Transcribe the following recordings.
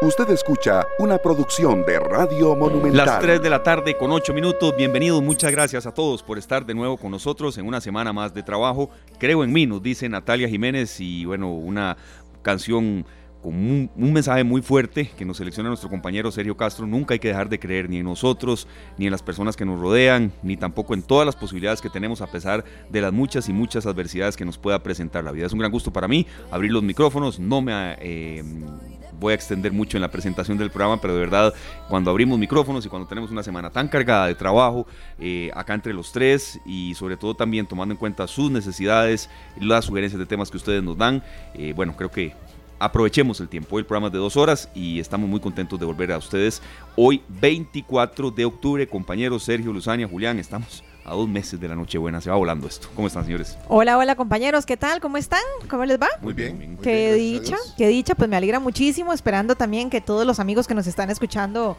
Usted escucha una producción de Radio Monumental. Las 3 de la tarde con 8 minutos. Bienvenidos, muchas gracias a todos por estar de nuevo con nosotros en una semana más de trabajo. Creo en mí, nos dice Natalia Jiménez y bueno, una canción con un, mensaje muy fuerte que nos selecciona nuestro compañero Sergio Castro. Nunca hay que dejar de creer ni en nosotros, ni en las personas que nos rodean, ni tampoco en todas las posibilidades que tenemos a pesar de las muchas y muchas adversidades que nos pueda presentar la vida. Es un gran gusto para mí abrir los micrófonos, no me... Eh, voy a extender mucho en la presentación del programa, pero de verdad, cuando abrimos micrófonos y cuando tenemos una semana tan cargada de trabajo, eh, acá entre los tres y sobre todo también tomando en cuenta sus necesidades, las sugerencias de temas que ustedes nos dan, eh, bueno, creo que aprovechemos el tiempo. Hoy el programa es de dos horas y estamos muy contentos de volver a ustedes. Hoy 24 de octubre, compañeros Sergio, Luzania, Julián, estamos a dos meses de la Nochebuena. Se va volando esto. ¿Cómo están, señores? Hola, hola, compañeros. ¿Qué tal? ¿Cómo están? ¿Cómo les va? Muy bien. qué dicha, qué dicha. Pues me alegra muchísimo. Esperando también que todos los amigos que nos están escuchando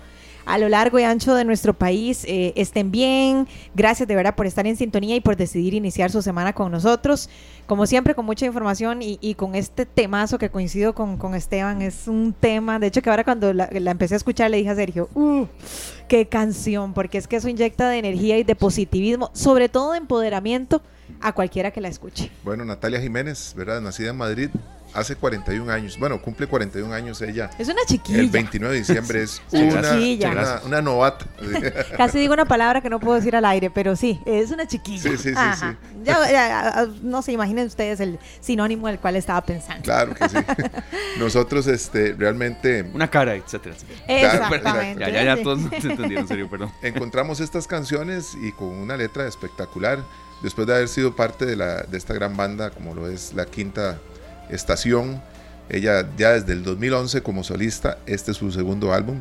a lo largo y ancho de nuestro país eh, estén bien. Gracias de verdad por estar en sintonía y por decidir iniciar su semana con nosotros. Como siempre, con mucha información y, con este temazo que coincido con, Esteban, es un tema, de hecho que ahora cuando la, empecé a escuchar le dije a Sergio, uh, qué canción, porque es que eso inyecta de energía y de positivismo, sobre todo de empoderamiento a cualquiera que la escuche. Bueno, Natalia Jiménez, ¿verdad? Nacida en Madrid, hace 41 años, bueno, cumple 41 años ella. Es una chiquilla. El 29 de diciembre es una, una, novata. Casi digo una palabra que no puedo decir al aire, pero sí, es una chiquilla. Sí, sí, sí. Ya, no se imaginen ustedes el sinónimo del cual estaba pensando. Claro que sí. Nosotros, este, realmente... Una cara, etcétera. Exactamente. ya, ya, ya, todos se entendieron, en serio, perdón. Encontramos estas canciones y con una letra espectacular. Después de haber sido parte de, la, de esta gran banda, como lo es la quinta estación. Ella ya desde el 2011 como solista, este es su segundo álbum,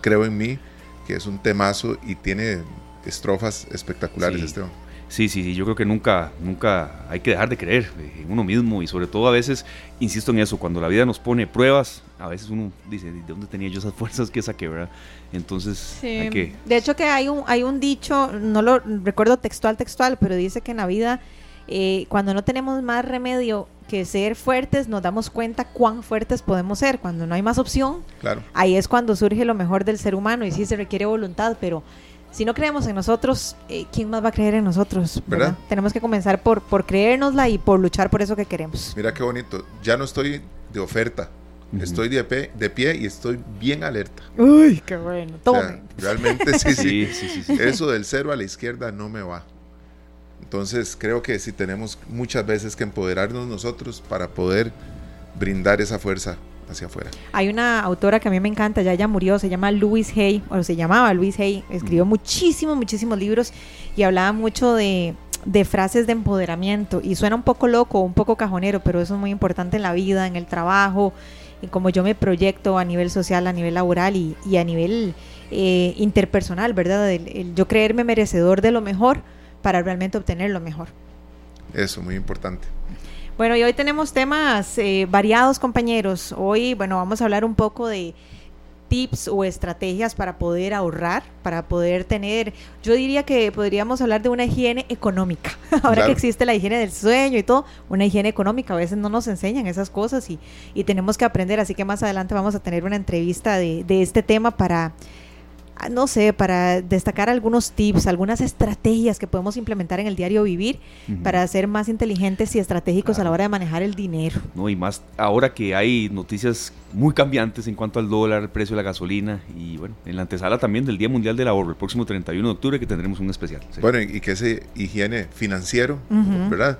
Creo en mí, que es un temazo y tiene estrofas espectaculares, Esteban. Sí, sí, sí, yo creo que nunca, nunca hay que dejar de creer en uno mismo y sobre todo a veces, insisto en eso, cuando la vida nos pone pruebas, a veces uno dice, ¿de dónde tenía yo esas fuerzas que saqué, verdad? Entonces, hay que... De hecho que hay un, hay un dicho, no lo recuerdo textual, textual, pero dice que en la vida, eh, cuando no tenemos más remedio que ser fuertes nos damos cuenta cuán fuertes podemos ser. Cuando no hay más opción, claro. ahí es cuando surge lo mejor del ser humano y sí se requiere voluntad, pero si no creemos en nosotros, eh, ¿quién más va a creer en nosotros? ¿verdad? Tenemos que comenzar por, por creérnosla y por luchar por eso que queremos. Mira qué bonito, ya no estoy de oferta. Estoy de pie, de pie y estoy bien alerta. Uy, qué bueno. realmente sí, sí, sí, sí, Eso del cero a la izquierda no me va. Entonces creo que sí tenemos muchas veces que empoderarnos nosotros para poder brindar esa fuerza hacia afuera. Hay una autora que a mí me encanta, ya ella murió, se llama Louise Hay, o se llamaba Louise Hay, escribió muchísimos, muchísimos libros y hablaba mucho de, de frases de empoderamiento y suena un poco loco, un poco cajonero, pero eso es muy importante en la vida, en el trabajo, y como yo me proyecto a nivel social, a nivel laboral y, y a nivel eh, interpersonal, ¿verdad? yo creerme merecedor de lo mejor para realmente obtener lo mejor. Eso, muy importante. Bueno, y hoy tenemos temas eh, variados, compañeros. Hoy, bueno, vamos a hablar un poco de tips o estrategias para poder ahorrar, para poder tener, yo diría que podríamos hablar de una higiene económica. Ahora que existe la higiene del sueño y todo, una higiene económica, a veces no nos enseñan esas cosas y, y tenemos que aprender, así que más adelante vamos a tener una entrevista de, de este tema para no sé, para destacar algunos tips, algunas estrategias que podemos implementar en el diario vivir para ser más inteligentes y estratégicos a la hora de manejar el dinero. No, y más ahora que hay noticias muy cambiantes en cuanto al dólar, el precio de la gasolina y bueno, en la antesala también del Día Mundial del Ahorro, el próximo 31 de octubre que tendremos un especial. Bueno, y que ese higiene financiero, ¿verdad?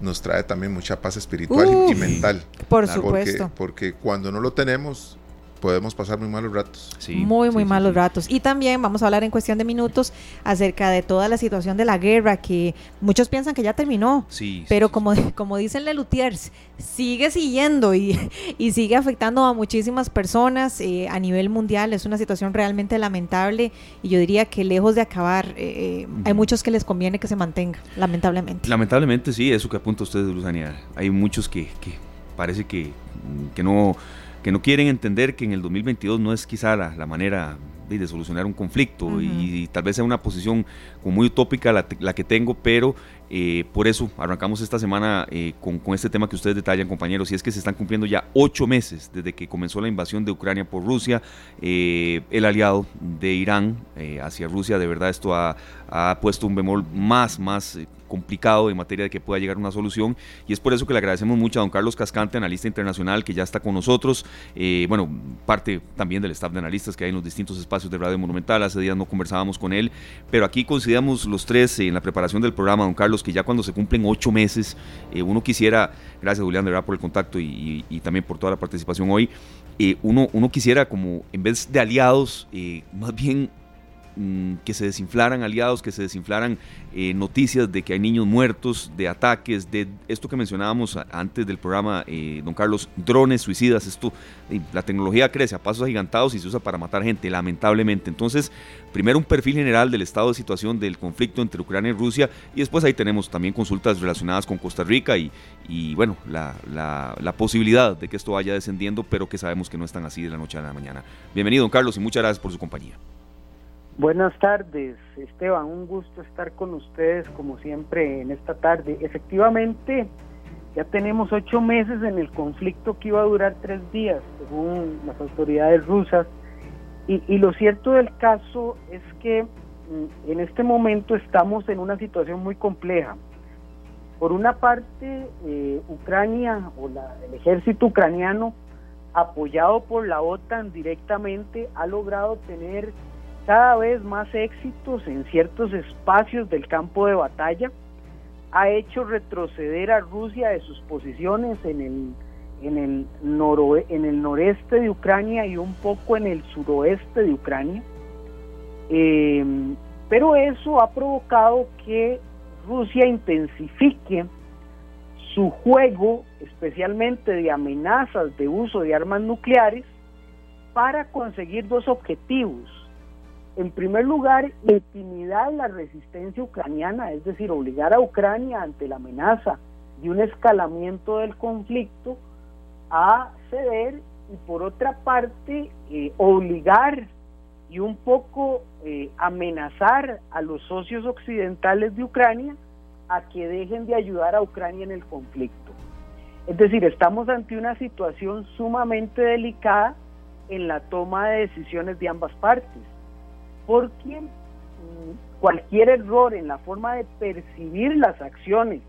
Nos trae también mucha paz espiritual y mental. Por supuesto. porque cuando no lo tenemos, podemos pasar muy malos ratos. muy, muy malos ratos. Y también vamos a hablar en cuestión de minutos acerca de toda la situación de la guerra, que muchos piensan que ya terminó, pero como, como dicen Lelutiers, sigue siguiendo y, y, sigue afectando a muchísimas personas eh, a nivel mundial. Es una situación realmente lamentable y yo diría que lejos de acabar, eh, eh, hay muchos que les conviene que se mantenga, lamentablemente. Lamentablemente, sí, eso que apunta usted, Luzania. Hay muchos que, que parece que, que no que no quieren entender que en el 2022 no es quizá la, manera de, solucionar un conflicto y, tal vez sea una posición como muy utópica la, que tengo, pero Eh, por eso arrancamos esta semana eh, con, este tema que ustedes detallan, compañeros, y es que se están cumpliendo ya ocho meses desde que comenzó la invasión de Ucrania por Rusia. Eh, el aliado de Irán hacia Rusia, de verdad esto ha, ha puesto un bemol más, más complicado en materia de que pueda llegar una solución. Y es por eso que le agradecemos mucho a don Carlos Cascante, analista internacional que ya está con nosotros, eh, bueno, parte también del staff de analistas que hay en los distintos espacios de Radio Monumental, hace días no conversábamos con él, pero aquí consideramos los tres en la preparación del programa, don Carlos, que ya cuando se cumplen ocho meses, eh, uno quisiera, gracias Julián de verdad por el contacto y, también por toda la participación hoy, eh, uno, uno quisiera como en vez de aliados, más bien Mm, que se desinflaran aliados, que se desinflaran eh, noticias de que hay niños muertos, de ataques, de esto que mencionábamos antes del programa, eh, don Carlos, drones suicidas, esto, la tecnología crece a pasos agigantados y se usa para matar gente, lamentablemente. Entonces, primero un perfil general del estado de situación del conflicto entre Ucrania y Rusia y después ahí tenemos también consultas relacionadas con Costa Rica y, bueno, la posibilidad de que esto vaya descendiendo, pero que sabemos que no están así de la noche a la mañana. Bienvenido, don Carlos, y muchas gracias por su compañía. Buenas tardes, Esteban. Un gusto estar con ustedes como siempre en esta tarde. Efectivamente, ya tenemos ocho meses en el conflicto que iba a durar tres días, según las autoridades rusas. Y, lo cierto del caso es que mm, en este momento estamos en una situación muy compleja. Por una parte, eh, Ucrania o el ejército ucraniano, apoyado por la OTAN directamente, ha logrado tener cada vez más éxitos en ciertos espacios del campo de batalla, ha hecho retroceder a Rusia de sus posiciones en el, en el, noreste de Ucrania y un poco en el suroeste de Ucrania. Em, pero eso ha provocado que Rusia intensifique su juego, especialmente de amenazas de uso de armas nucleares, para conseguir dos objetivos en primer lugar, intimidar la resistencia ucraniana, es decir, obligar a Ucrania ante la amenaza de un escalamiento del conflicto a ceder y por otra parte eh, obligar y un poco eh, amenazar a los socios occidentales de Ucrania a que dejen de ayudar a Ucrania en el conflicto. Es decir, estamos ante una situación sumamente delicada en la toma de decisiones de ambas partes porque cualquier error en la forma de percibir las acciones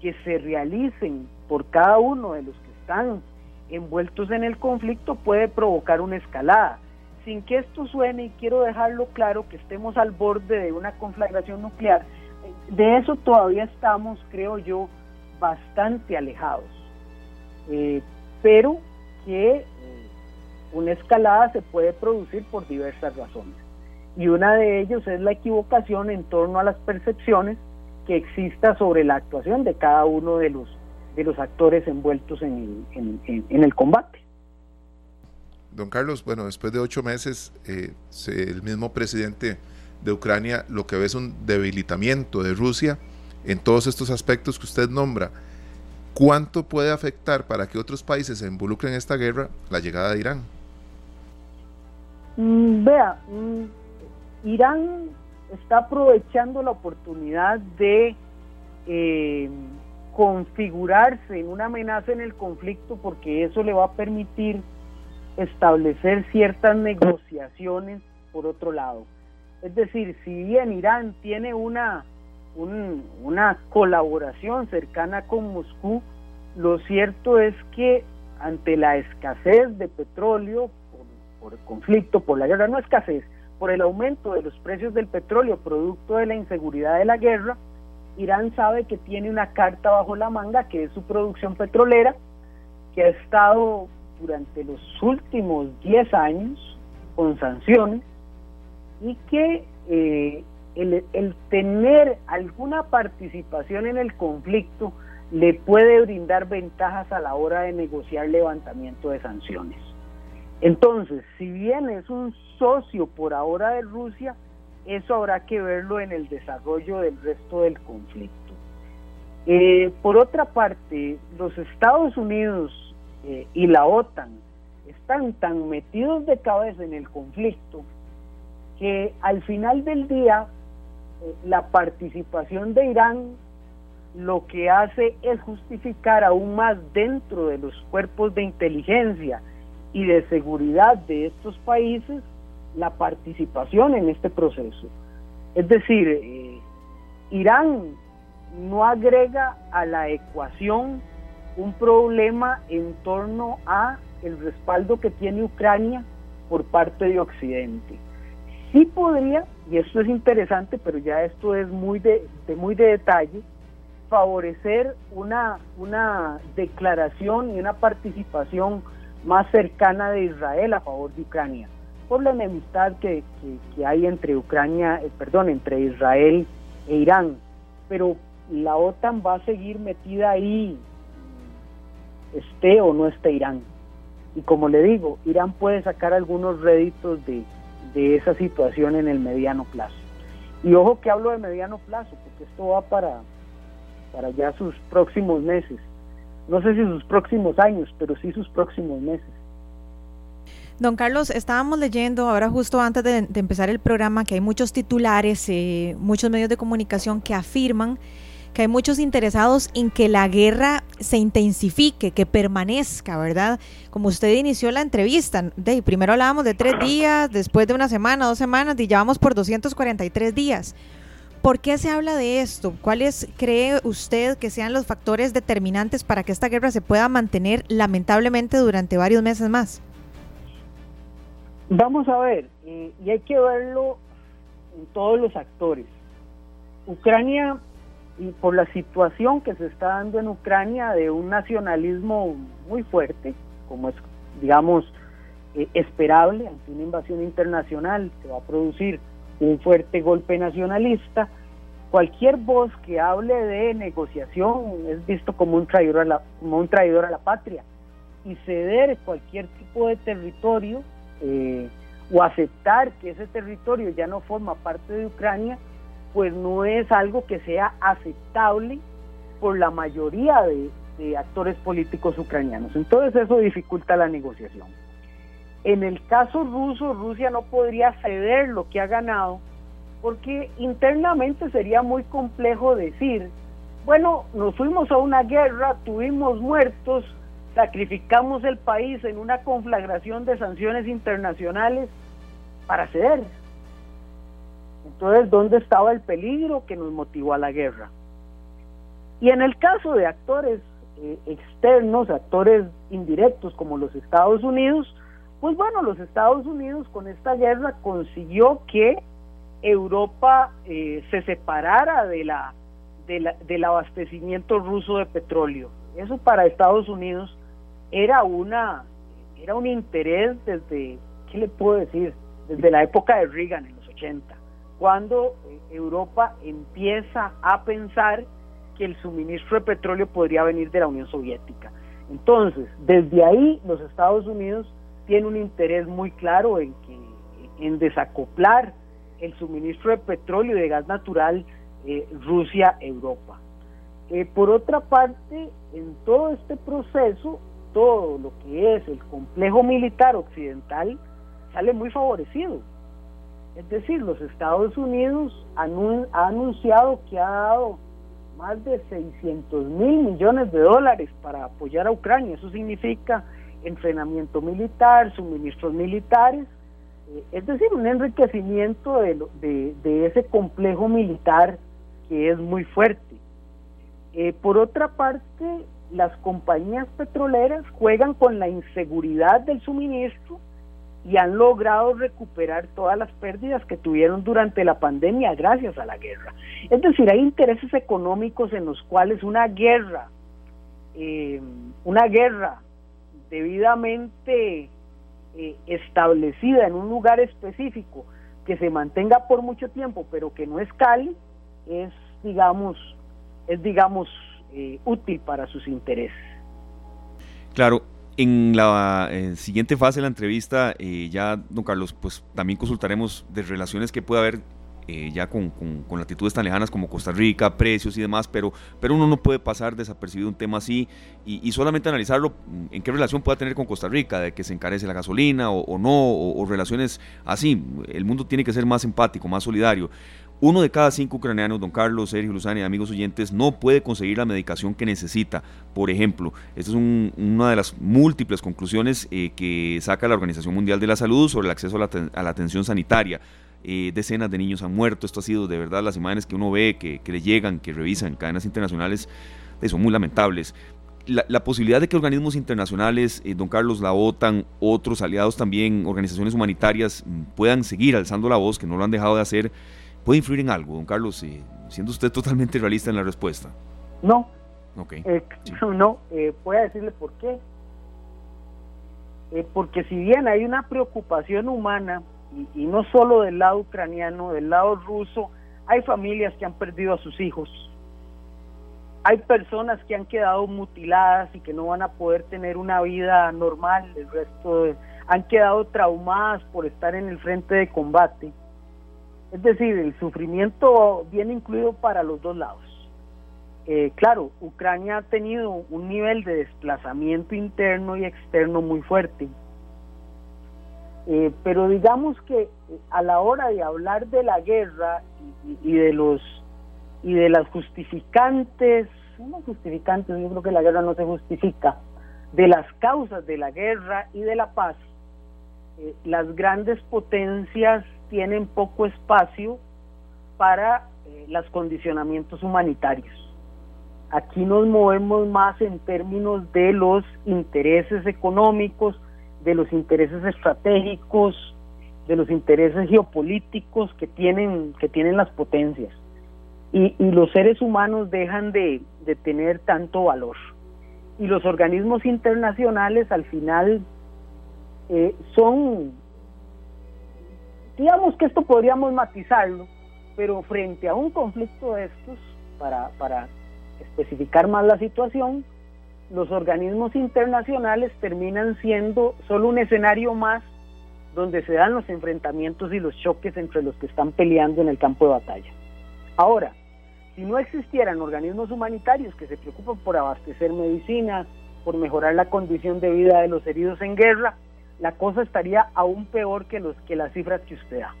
que se realicen por cada uno de los que están envueltos en el conflicto puede provocar una escalada. Sin que esto suene, y quiero dejarlo claro, que estemos al borde de una conflagración nuclear, de eso todavía estamos, creo yo, bastante alejados. Eh, pero que eh, una escalada se puede producir por diversas razones y una de ellos es la equivocación en torno a las percepciones que exista sobre la actuación de cada uno de los de los actores envueltos en el, en, el combate. Don Carlos, bueno, después de ocho meses, eh, el mismo presidente de Ucrania lo que ve es un debilitamiento de Rusia en todos estos aspectos que usted nombra. ¿Cuánto puede afectar para que otros países se involucren en esta guerra la llegada de Irán? Mm, vea, mm, Irán está aprovechando la oportunidad de eh, configurarse en una amenaza en el conflicto porque eso le va a permitir establecer ciertas negociaciones por otro lado. Es decir, si bien Irán tiene una, una colaboración cercana con Moscú, lo cierto es que ante la escasez de petróleo, por, por el conflicto, por la guerra, no escasez, por el aumento de los precios del petróleo producto de la inseguridad de la guerra, Irán sabe que tiene una carta bajo la manga que es su producción petrolera, que ha estado durante los últimos 10 años con sanciones y que eh, el, el tener alguna participación en el conflicto le puede brindar ventajas a la hora de negociar levantamiento de sanciones. Entonces, si bien es un socio por ahora de Rusia, eso habrá que verlo en el desarrollo del resto del conflicto. Eh, por otra parte, los Estados Unidos eh, y la OTAN están tan metidos de cabeza en el conflicto que al final del día eh, la participación de Irán lo que hace es justificar aún más dentro de los cuerpos de inteligencia y de seguridad de estos países la participación en este proceso. Es decir, eh, Irán no agrega a la ecuación un problema en torno a el respaldo que tiene Ucrania por parte de Occidente. Sí podría, y esto es interesante, pero ya esto es muy de, muy de detalle, favorecer una, una declaración y una participación más cercana de Israel a favor de Ucrania, por la enemistad que, que, hay entre Ucrania, eh, perdón, entre Israel e Irán. Pero la OTAN va a seguir metida ahí, esté o no esté Irán. Y como le digo, Irán puede sacar algunos réditos de, de esa situación en el mediano plazo. Y ojo que hablo de mediano plazo, porque esto va para, para ya sus próximos meses. No sé si sus próximos años, pero sí sus próximos meses. Don Carlos, estábamos leyendo ahora justo antes de, empezar el programa que hay muchos titulares, eh, muchos medios de comunicación que afirman que hay muchos interesados en que la guerra se intensifique, que permanezca, ¿verdad? Como usted inició la entrevista, de, primero hablábamos de tres días, después de una semana, dos semanas, y ya vamos por 243 días. ¿Por qué se habla de esto? ¿Cuáles cree usted que sean los factores determinantes para que esta guerra se pueda mantener lamentablemente durante varios meses más? Vamos a ver, eh, y hay que verlo en todos los actores. Ucrania y por la situación que se está dando en Ucrania de un nacionalismo muy fuerte, como es, digamos, eh, esperable ante una invasión internacional, se va a producir un fuerte golpe nacionalista. Cualquier voz que hable de negociación es visto como un traidor a la, como un traidor a la patria y ceder cualquier tipo de territorio eh, o aceptar que ese territorio ya no forma parte de Ucrania pues no es algo que sea aceptable por la mayoría de, actores políticos ucranianos. Entonces eso dificulta la negociación. En el caso ruso, Rusia no podría ceder lo que ha ganado porque internamente sería muy complejo decir, bueno, nos fuimos a una guerra, tuvimos muertos, sacrificamos el país en una conflagración de sanciones internacionales para ceder. Entonces, ¿dónde estaba el peligro que nos motivó a la guerra? Y en el caso de actores eh, externos, actores indirectos como los Estados Unidos, pues bueno, los Estados Unidos con esta guerra consiguió que Europa eh, se separara de la, del abastecimiento ruso de petróleo. Eso para Estados Unidos era una era un interés desde, ¿qué le puedo decir? Desde la época de Reagan en los 80 cuando eh, Europa empieza a pensar que el suministro de petróleo podría venir de la Unión Soviética. Entonces, desde ahí los Estados Unidos tienen un interés muy claro en que en desacoplar el suministro de petróleo y de gas natural eh, Rusia-Europa. Eh, por otra parte, en todo este proceso, todo lo que es el complejo militar occidental sale muy favorecido. Es decir, los Estados Unidos ha anunciado que ha dado más de 600 mil millones de dólares para apoyar a Ucrania. Eso significa entrenamiento militar, suministros militares, eh, es decir, un enriquecimiento de, de, ese complejo militar que es muy fuerte. Eh, por otra parte, las compañías petroleras juegan con la inseguridad del suministro y han logrado recuperar todas las pérdidas que tuvieron durante la pandemia gracias a la guerra. Es decir, hay intereses económicos en los cuales una guerra, eh, una guerra debidamente eh, establecida en un lugar específico, que se mantenga por mucho tiempo, pero que no escale, es, digamos, es, digamos, eh, útil para sus intereses. Claro, en la siguiente fase de la entrevista, eh, ya, don Carlos, pues también consultaremos de relaciones que puede haber eh, ya con, con, latitudes tan lejanas como Costa Rica, precios y demás, pero, pero uno no puede pasar desapercibido un tema así y, solamente analizarlo en qué relación pueda tener con Costa Rica, de que se encarece la gasolina o, no, o, relaciones así. El mundo tiene que ser más empático, más solidario. Uno de cada cinco ucranianos, don Carlos, Sergio Luzani, amigos oyentes, no puede conseguir la medicación que necesita. Por ejemplo, esta es una de las múltiples conclusiones eh, que saca la Organización Mundial de la Salud sobre el acceso a la, atención sanitaria. Eh, decenas de niños han muerto. Esto ha sido de verdad las imágenes que uno ve, que, le llegan, que revisan cadenas internacionales, eh, son muy lamentables. La, posibilidad de que organismos internacionales, don Carlos, la OTAN, otros aliados también, organizaciones humanitarias, mm, puedan seguir alzando la voz, que no lo han dejado de hacer, ¿Puede influir en algo, don Carlos, eh, siendo usted totalmente realista en la respuesta? No. Eh, no, eh, voy a decirle por qué. Eh, porque si bien hay una preocupación humana, y, no solo del lado ucraniano, del lado ruso, hay familias que han perdido a sus hijos, hay personas que han quedado mutiladas y que no van a poder tener una vida normal, el resto han quedado traumadas por estar en el frente de combate es decir, el sufrimiento viene incluido para los dos lados. Eh, claro, Ucrania ha tenido un nivel de desplazamiento interno y externo muy fuerte. Eh, pero digamos que eh, a la hora de hablar de la guerra y, de los y de las justificantes, no justificantes, yo creo que la guerra no se justifica, de las causas de la guerra y de la paz, las grandes potencias tienen poco espacio para eh, los condicionamientos humanitarios. Aquí nos movemos más en términos de los intereses económicos, de los intereses estratégicos, de los intereses geopolíticos que tienen, que tienen las potencias. Y, los seres humanos dejan de, tener tanto valor. Y los organismos internacionales al final eh, son Digamos que esto podríamos matizarlo, pero frente a un conflicto de estos, para, para especificar más la situación, los organismos internacionales terminan siendo solo un escenario más donde se dan los enfrentamientos y los choques entre los que están peleando en el campo de batalla. Ahora, si no existieran organismos humanitarios que se preocupan por abastecer medicinas, por mejorar la condición de vida de los heridos en guerra, la cosa estaría aún peor que, los, que las cifras que usted da.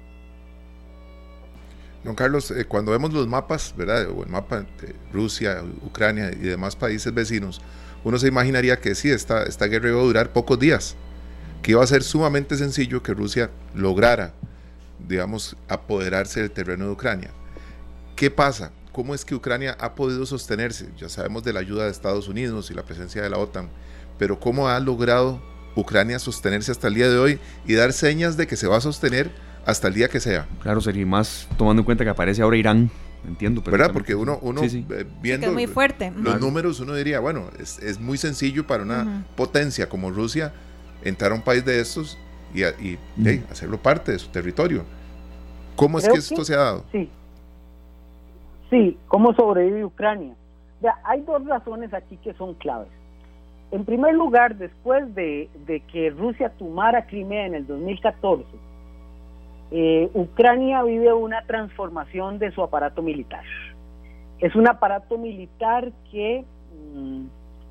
Don Carlos, eh, cuando vemos los mapas, ¿verdad? O el mapa Rusia, Ucrania y demás países vecinos, uno se imaginaría que sí, esta, esta guerra iba a durar pocos días, que iba a ser sumamente sencillo que Rusia lograra, digamos, apoderarse del terreno de Ucrania. ¿Qué pasa? ¿Cómo es que Ucrania ha podido sostenerse? Ya sabemos de la ayuda de Estados Unidos y la presencia de la OTAN, pero ¿cómo ha logrado Ucrania sostenerse hasta el día de hoy y dar señas de que se va a sostener hasta el día que sea. Claro, sería más tomando en cuenta que aparece ahora Irán. Entiendo, ¿verdad? Porque uno, uno eh, viendo muy fuerte. los números, uno diría, bueno, es, muy sencillo para una potencia como Rusia entrar a un país de estos y, hacerlo parte de su territorio. ¿Cómo es que esto se ha dado? Sí. Sí, ¿cómo sobrevive Ucrania? Ya, hay dos razones aquí que son claves. En primer lugar, después de, que Rusia tomara Crimea en el 2014, eh, Ucrania vive una transformación de su aparato militar. Es un aparato militar que mm,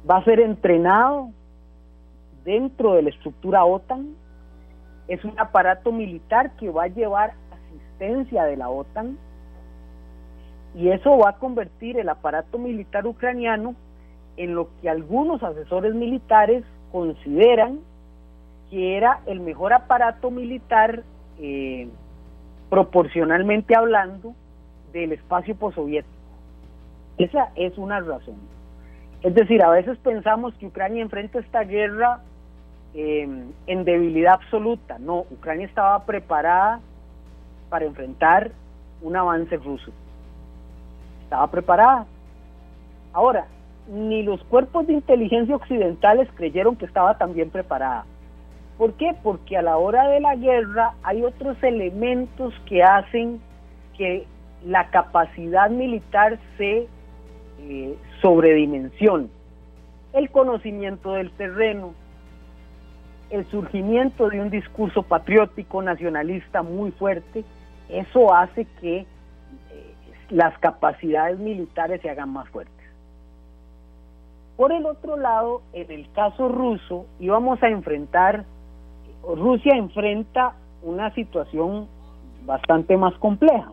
va a ser entrenado dentro de la estructura OTAN. Es un aparato militar que va a llevar asistencia de la OTAN. Y eso va a convertir el aparato militar ucraniano en lo que algunos asesores militares consideran que era el mejor aparato militar eh, proporcionalmente hablando del espacio postsoviético. Esa es una razón. Es decir, a veces pensamos que Ucrania enfrenta esta guerra eh, en debilidad absoluta. No, Ucrania estaba preparada para enfrentar un avance ruso. Estaba preparada. Ahora, ni los cuerpos de inteligencia occidentales creyeron que estaba tan bien preparada. ¿Por qué? Porque a la hora de la guerra hay otros elementos que hacen que la capacidad militar se eh, sobredimensione. El conocimiento del terreno, el surgimiento de un discurso patriótico nacionalista muy fuerte, eso hace que eh, las capacidades militares se hagan más fuertes. Por el otro lado, en el caso ruso, íbamos a enfrentar, Rusia enfrenta una situación bastante más compleja.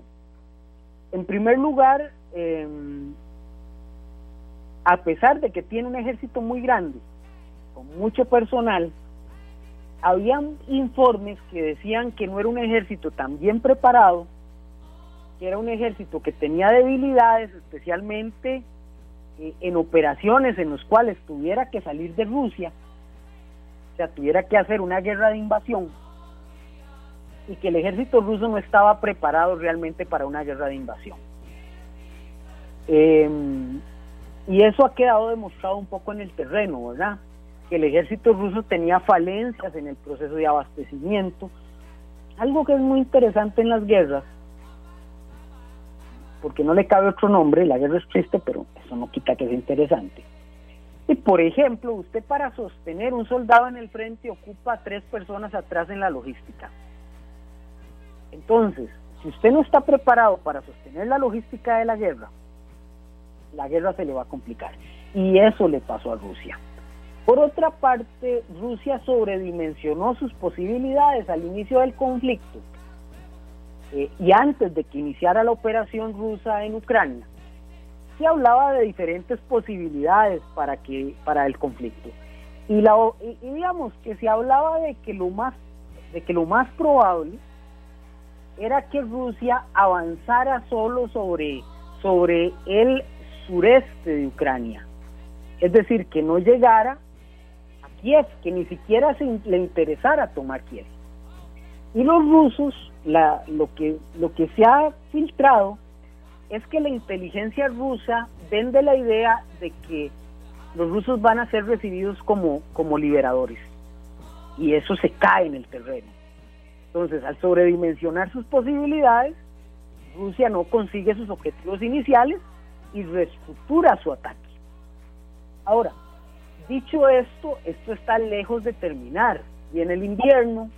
En primer lugar, em, a pesar de que tiene un ejército muy grande, con mucho personal, habían informes que decían que no era un ejército tan bien preparado, que era un ejército que tenía debilidades, especialmente eh, en operaciones en las cuales tuviera que salir de Rusia, tuviera que hacer una guerra de invasión, y que el ejército ruso no estaba preparado realmente para una guerra de invasión. Em, y eso ha quedado demostrado un poco en el terreno, ¿verdad? Que el ejército ruso tenía falencias en el proceso de abastecimiento, algo que es muy interesante en las guerras, porque no le cabe otro nombre, la guerra es triste, pero eso no quita que sea interesante. Y por ejemplo, usted para sostener un soldado en el frente ocupa tres personas atrás en la logística. Entonces, si usted no está preparado para sostener la logística de la guerra, la guerra se le va a complicar. Y eso le pasó a Rusia. Por otra parte, Rusia sobredimensionó sus posibilidades al inicio del conflicto eh, y antes de que iniciara la operación rusa en Ucrania. Se hablaba de diferentes posibilidades para que para el conflicto y, la, y digamos que se hablaba de que lo más de que lo más probable era que Rusia avanzara solo sobre, sobre el sureste de Ucrania. Es decir, que no llegara a Kiev, que ni siquiera se le interesara tomar Kiev. Y los rusos, la, lo, que, lo que se ha filtrado es que la inteligencia rusa vende la idea de que los rusos van a ser recibidos como, como liberadores. Y eso se cae en el terreno. Entonces, al sobredimensionar sus posibilidades, Rusia no consigue sus objetivos iniciales y reestructura su ataque. Ahora, dicho esto, esto está lejos de terminar. Y en el invierno,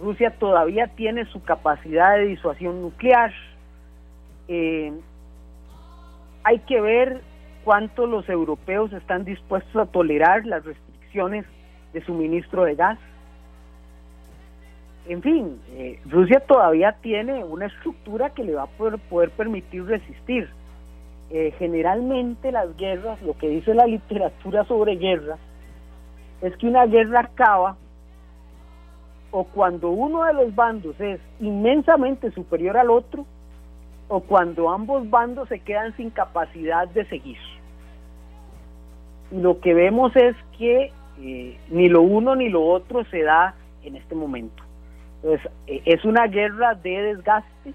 Rusia todavía tiene su capacidad de disuasión nuclear. Eh, hay que ver cuánto los europeos están dispuestos a tolerar las restricciones de suministro de gas en fin, eh, Rusia todavía tiene una estructura que le va a poder, permitir resistir. Eh, generalmente las guerras, lo que dice la literatura sobre guerras, es que una guerra acaba o cuando uno de los bandos es inmensamente superior al otro, o cuando ambos bandos se quedan sin capacidad de seguir. Lo que vemos es que eh, ni lo uno ni lo otro se da en este momento. Entonces, eh, es una guerra de desgaste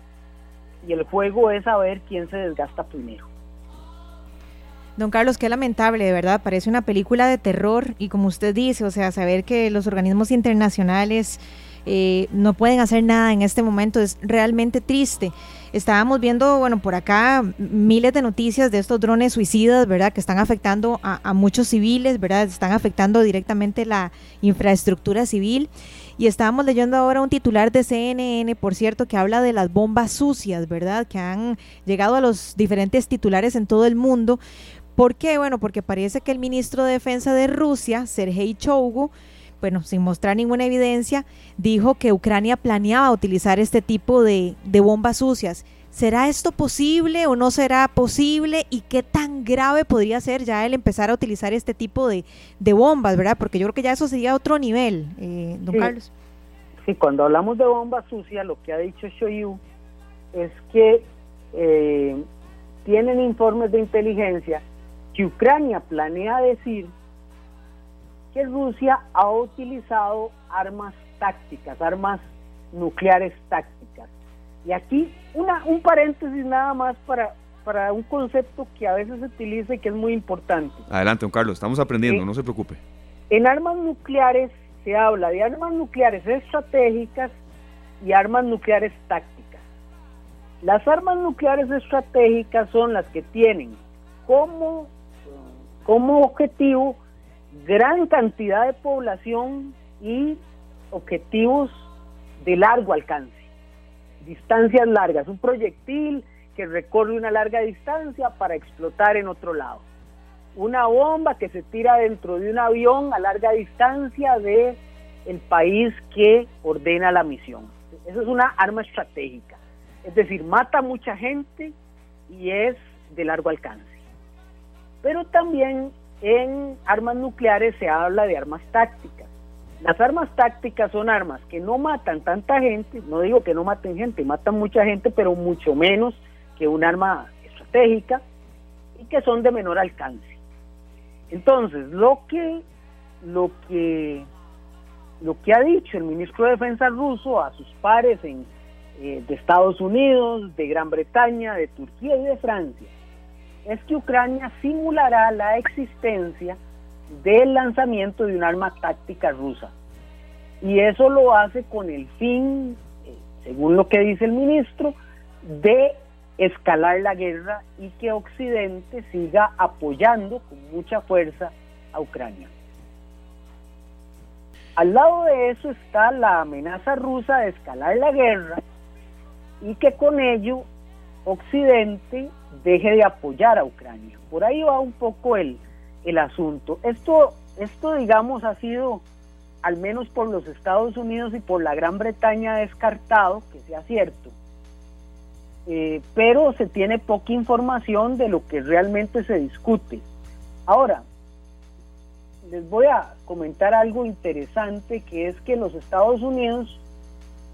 y el juego es saber quién se desgasta primero. Don Carlos, qué lamentable, de verdad, parece una película de terror y como usted dice, o sea, saber que los organismos internacionales eh, no pueden hacer nada en este momento es realmente triste. Estábamos viendo, bueno, por acá miles de noticias de estos drones suicidas, ¿verdad? Que están afectando a, muchos civiles, ¿verdad? Están afectando directamente la infraestructura civil. Y estábamos leyendo ahora un titular de CNN, por cierto, que habla de las bombas sucias, ¿verdad? Que han llegado a los diferentes titulares en todo el mundo. ¿Por qué? Bueno, porque parece que el ministro de Defensa de Rusia, Sergei Chougu, bueno, sin mostrar ninguna evidencia, dijo que Ucrania planeaba utilizar este tipo de, de bombas sucias. ¿Será esto posible o no será posible? ¿Y qué tan grave podría ser ya el empezar a utilizar este tipo de, bombas, verdad? Porque yo creo que ya eso sería otro nivel, eh, don Carlos. Sí, cuando hablamos de bombas sucias, lo que ha dicho Shoyu es que eh, tienen informes de inteligencia que Ucrania planea decir que Rusia ha utilizado armas tácticas, armas nucleares tácticas y aquí una, un paréntesis nada más para, para un concepto que a veces se utiliza y que es muy importante. Adelante, don Carlos, estamos aprendiendo, no se preocupe. En armas nucleares se habla de armas nucleares estratégicas y armas nucleares tácticas. Las armas nucleares estratégicas son las que tienen como, como objetivo gran cantidad de población y objetivos de largo alcance distancias largas, un proyectil que recorre una larga distancia para explotar en otro lado. Una bomba que se tira dentro de un avión a larga distancia de el país que ordena la misión. Eso es una arma estratégica. Es decir, mata mucha gente y es de largo alcance. Pero también en armas nucleares se habla de armas tácticas. Las armas tácticas son armas que no matan tanta gente, no digo que no maten gente, matan mucha gente, pero mucho menos que un arma estratégica y que son de menor alcance. Entonces, lo que lo que lo que ha dicho el ministro de Defensa ruso a sus pares en, eh, de Estados Unidos, de Gran Bretaña, de Turquía y de Francia es que Ucrania simulará la existencia del lanzamiento de un arma táctica rusa. Y eso lo hace con el fin, eh, según lo que dice el ministro, de escalar la guerra y que Occidente siga apoyando con mucha fuerza a Ucrania. Al lado de eso está la amenaza rusa de escalar la guerra y que con ello Occidente deje de apoyar a Ucrania. Por ahí va un poco el, el asunto. Esto, esto, digamos, ha sido, al menos por los Estados Unidos y por la Gran Bretaña, descartado, que sea cierto. Eh, pero se tiene poca información de lo que realmente se discute. Ahora, les voy a comentar algo interesante, que es que los Estados Unidos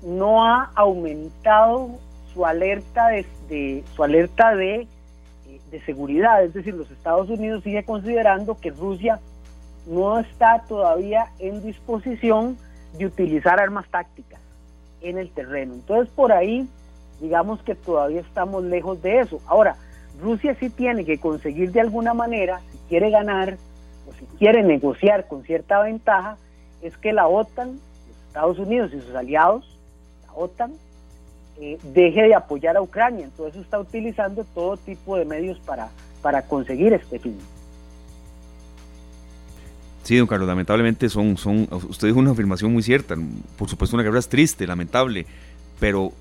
no ha aumentado su alerta de, su alerta de, eh, de seguridad, es decir, los Estados Unidos sigue considerando que Rusia no está todavía en disposición de utilizar armas tácticas en el terreno. Entonces por ahí, digamos que todavía estamos lejos de eso. Ahora, Rusia sí tiene que conseguir de alguna manera, si quiere ganar, o si quiere negociar con cierta ventaja, es que la OTAN, los Estados Unidos y sus aliados, la OTAN, eh, deje de apoyar a Ucrania. Entonces está utilizando todo tipo de medios para, para conseguir este fin. Sí, don Carlos, lamentablemente son, son, usted dijo una afirmación muy cierta. Por supuesto, una guerra es triste, lamentable, pero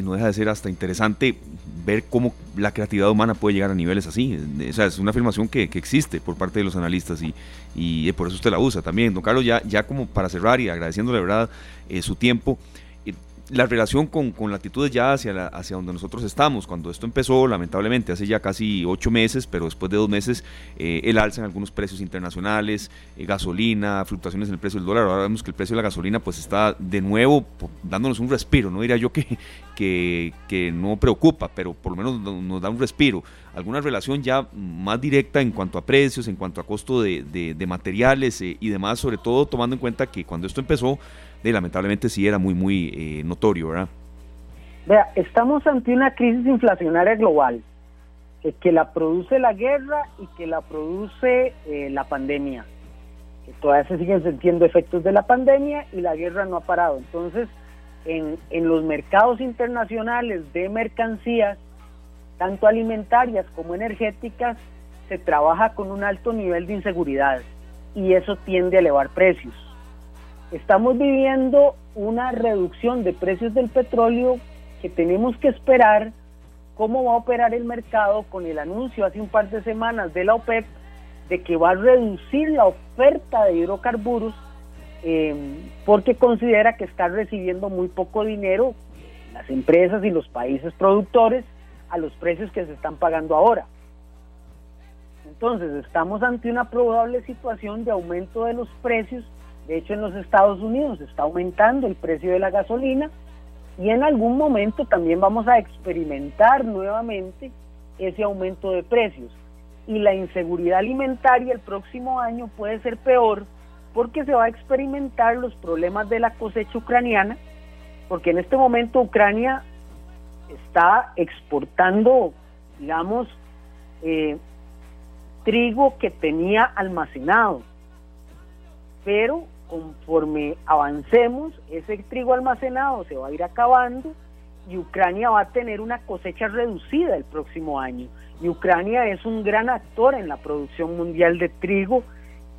no deja de ser hasta interesante ver cómo la creatividad humana puede llegar a niveles así. O sea, es una afirmación que, existe por parte de los analistas y, y, por eso usted la usa también. Don Carlos, ya, ya como para cerrar y agradeciéndole de verdad eh, su tiempo, la relación con, con latitudes ya hacia, hacia donde nosotros estamos. Cuando esto empezó, lamentablemente, hace ya casi ocho meses, pero después de dos meses, eh, el alza en algunos precios internacionales, eh, gasolina, fluctuaciones en el precio del dólar. Ahora vemos que el precio de la gasolina pues está de nuevo dándonos un respiro. No diría yo que, que, que no preocupa, pero por lo menos nos da un respiro. Alguna relación ya más directa en cuanto a precios, en cuanto a costo de, de, materiales eh, y demás, sobre todo tomando en cuenta que cuando esto empezó, lamentablemente sí era muy, muy eh, notorio, ¿verdad? Vea, estamos ante una crisis inflacionaria global que la produce la guerra y que la produce eh, la pandemia. Que todavía se siguen sintiendo efectos de la pandemia y la guerra no ha parado. Entonces, en, en los mercados internacionales de mercancías, tanto alimentarias como energéticas, se trabaja con un alto nivel de inseguridad y eso tiende a elevar precios. Estamos viviendo una reducción de precios del petróleo que tenemos que esperar cómo va a operar el mercado con el anuncio hace un par de semanas de la OPEP de que va a reducir la oferta de hidrocarburos eh, porque considera que está recibiendo muy poco dinero las empresas y los países productores a los precios que se están pagando ahora. Entonces estamos ante una probable situación de aumento de los precios de hecho, en los Estados Unidos está aumentando el precio de la gasolina y en algún momento también vamos a experimentar nuevamente ese aumento de precios. Y la inseguridad alimentaria el próximo año puede ser peor porque se va a experimentar los problemas de la cosecha ucraniana, porque en este momento Ucrania está exportando, digamos, eh, trigo que tenía almacenado, pero conforme avancemos, ese trigo almacenado se va a ir acabando y Ucrania va a tener una cosecha reducida el próximo año. Y Ucrania es un gran actor en la producción mundial de trigo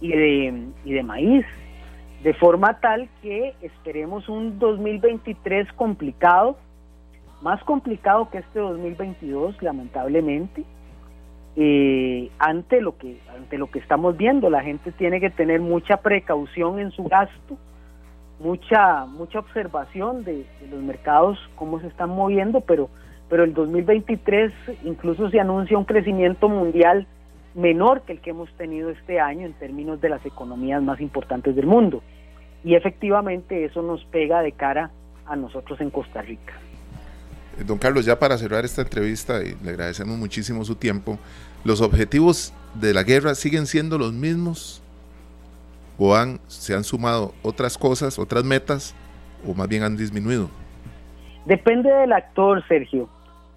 y de, y de maíz, de forma tal que esperemos un 2023 complicado, más complicado que este 2022, lamentablemente, eh, ante lo que ante lo que estamos viendo la gente tiene que tener mucha precaución en su gasto mucha mucha observación de, los mercados cómo se están moviendo pero pero el 2023 incluso se anuncia un crecimiento mundial menor que el que hemos tenido este año en términos de las economías más importantes del mundo. Y efectivamente eso nos pega de cara a nosotros en Costa Rica. Don Carlos, ya para cerrar esta entrevista, y le agradecemos muchísimo su tiempo, ¿los objetivos de la guerra siguen siendo los mismos? ¿O han, se han sumado otras cosas, otras metas, o más bien han disminuido? Depende del actor, Sergio.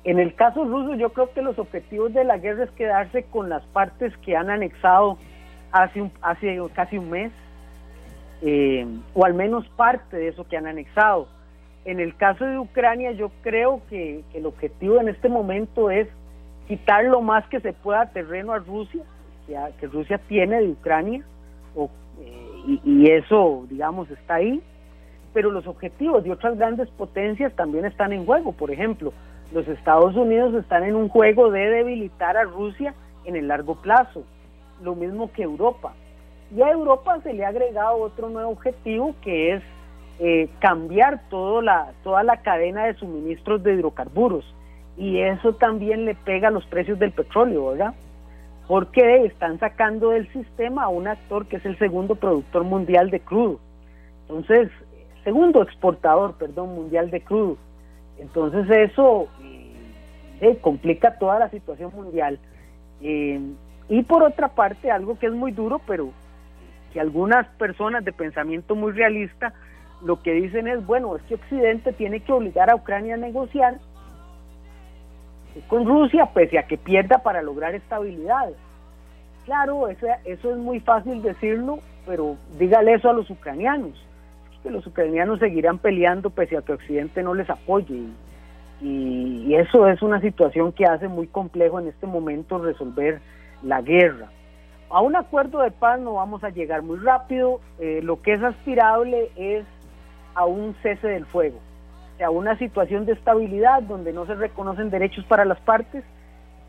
En el caso ruso, yo creo que los objetivos de la guerra es quedarse con las partes que han anexado hace, hace casi un mes, eh, o al menos parte de eso que han anexado. En el caso de Ucrania, yo creo que, el objetivo en este momento es quitar lo más que se pueda terreno a Rusia, que, Rusia tiene de Ucrania, eh, y, eso, digamos, está ahí. Pero los objetivos de otras grandes potencias también están en juego. Por ejemplo, los Estados Unidos están en un juego de debilitar a Rusia en el largo plazo, lo mismo que Europa. Y a Europa se le ha agregado otro nuevo objetivo que es eh, cambiar todo la, toda la cadena de suministros de hidrocarburos. Y eso también le pega a los precios del petróleo, ¿verdad? Porque están sacando del sistema a un actor que es el segundo productor mundial de crudo. Entonces, segundo exportador, perdón, mundial de crudo. Entonces eso eh, complica toda la situación mundial. Eh, y por otra parte, algo que es muy duro, pero que algunas personas de pensamiento muy realista lo que dicen es, bueno, es que Occidente tiene que obligar a Ucrania a negociar con Rusia, pese a que pierda para lograr estabilidad. Claro, eso, eso es muy fácil decirlo, pero dígale eso a los ucranianos, que los ucranianos seguirán peleando pese a que Occidente no les apoye. Y, eso es una situación que hace muy complejo en este momento resolver la guerra. A un acuerdo de paz no vamos a llegar muy rápido, eh, lo que es aspirable es a un cese del fuego, a una situación de estabilidad donde no se reconocen derechos para las partes,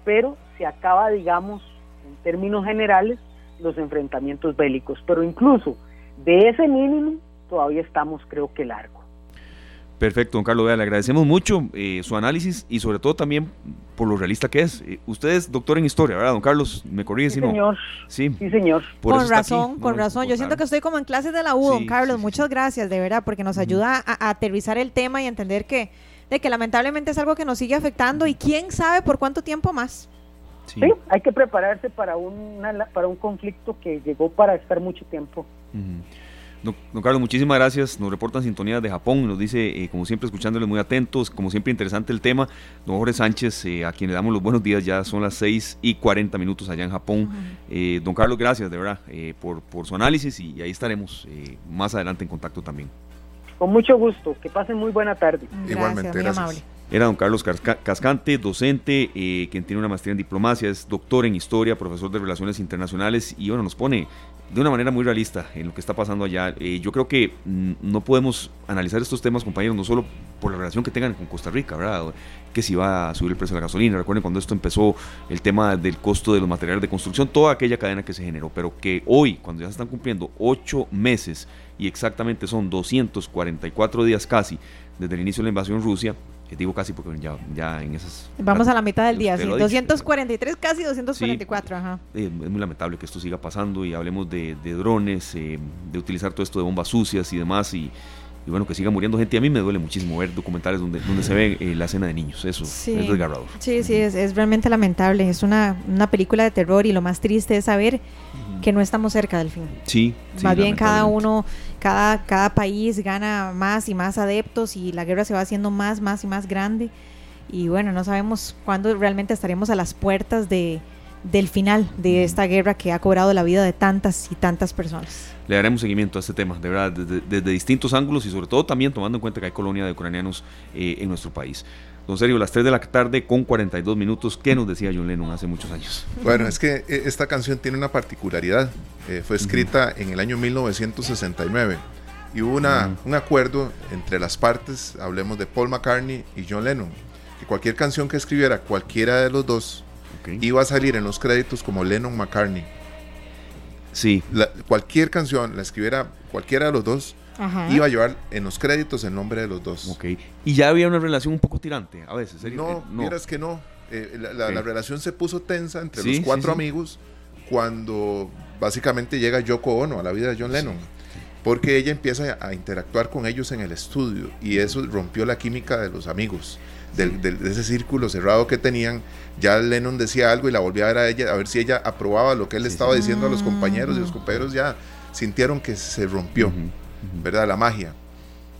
pero se acaba, digamos, en términos generales, los enfrentamientos bélicos. Pero incluso de ese mínimo todavía estamos, creo que, largo. Perfecto, don Carlos Vea, le agradecemos mucho eh, su análisis y sobre todo también por lo realista que es. Eh, usted es doctor en historia, ¿verdad, don Carlos? ¿Me corrige sí, si señor. no? Sí, sí señor. con razón, con razón. Yo siento que estoy como en clases de la U, don Carlos. Muchas gracias, de verdad, porque nos ayuda a, aterrizar el tema y entender que, de que lamentablemente es algo que nos sigue afectando y quién sabe por cuánto tiempo más. Sí, hay que prepararse para, una, para un conflicto que llegó para estar mucho tiempo. Don, Carlos, muchísimas gracias. Nos reportan sintonías de Japón, nos dice, eh, como siempre, escuchándoles muy atentos, como siempre, interesante el tema. Don Jorge Sánchez, eh, a quien le damos los buenos días, ya son las 6 y 40 minutos allá en Japón. Eh, don Carlos, gracias de verdad por, por, su análisis y, ahí estaremos más adelante en contacto también. Con mucho gusto, que pasen muy buena tarde. Igualmente, gracias. Amable. Era don Carlos Cascante, docente, quien tiene una maestría en diplomacia, es doctor en historia, profesor de relaciones internacionales y bueno, nos pone de una manera muy realista en lo que está pasando allá. Eh, yo creo que mm, no podemos analizar estos temas, compañeros, no solo por la relación que tengan con Costa Rica, ¿verdad? Que si va a subir el precio de la gasolina. Recuerden cuando esto empezó, el tema del costo de los materiales de construcción, toda aquella cadena que se generó, pero que hoy, cuando ya se están cumpliendo ocho meses y exactamente son 244 días casi desde el inicio de la invasión Rusia, digo casi porque ya, ya en esas... Vamos a la mitad del día, sí. 243, casi 244, ajá. es muy lamentable que esto siga pasando y hablemos de, drones, eh, de utilizar todo esto de bombas sucias y demás y, bueno, que siga muriendo gente. A mí me duele muchísimo ver documentales donde, donde se ve eh, la escena de niños, eso es desgarrador. Sí, sí, es, es, realmente lamentable. Es una, una película de terror y lo más triste es saber que no estamos cerca del fin. Sí. Más bien cada uno, cada, cada país gana más y más adeptos y la guerra se va haciendo más, más y más grande. Y bueno, no sabemos cuándo realmente estaremos a las puertas de, del final de esta guerra que ha cobrado la vida de tantas y tantas personas. Le daremos seguimiento a este tema, de verdad, desde, distintos ángulos y sobre todo también tomando en cuenta que hay colonia de ucranianos eh, en nuestro país. Don Sergio, las 3 de la tarde con 42 minutos. ¿Qué nos decía John Lennon hace muchos años? Bueno, es que eh, esta canción tiene una particularidad. Eh, fue escrita en el año 1969 y hubo una, un acuerdo entre las partes, hablemos de Paul McCartney y John Lennon, que cualquier canción que escribiera cualquiera de los dos iba a salir en los créditos como Lennon McCartney. Sí. cualquier canción la escribiera cualquiera de los dos iba a llevar en los créditos el nombre de los dos. Ok. Y ya había una relación un poco tirante a veces. No, no. que no. Eh, la, relación se puso tensa entre los cuatro amigos cuando básicamente llega Yoko Ono a la vida de John Lennon. Porque ella empieza a interactuar con ellos en el estudio y eso rompió la química de los amigos, de ese círculo cerrado que tenían. Ya Lennon decía algo y la volvía a ver a ella, a ver si ella aprobaba lo que él estaba diciendo a los compañeros y los compañeros ya sintieron que se rompió, ¿verdad? La magia.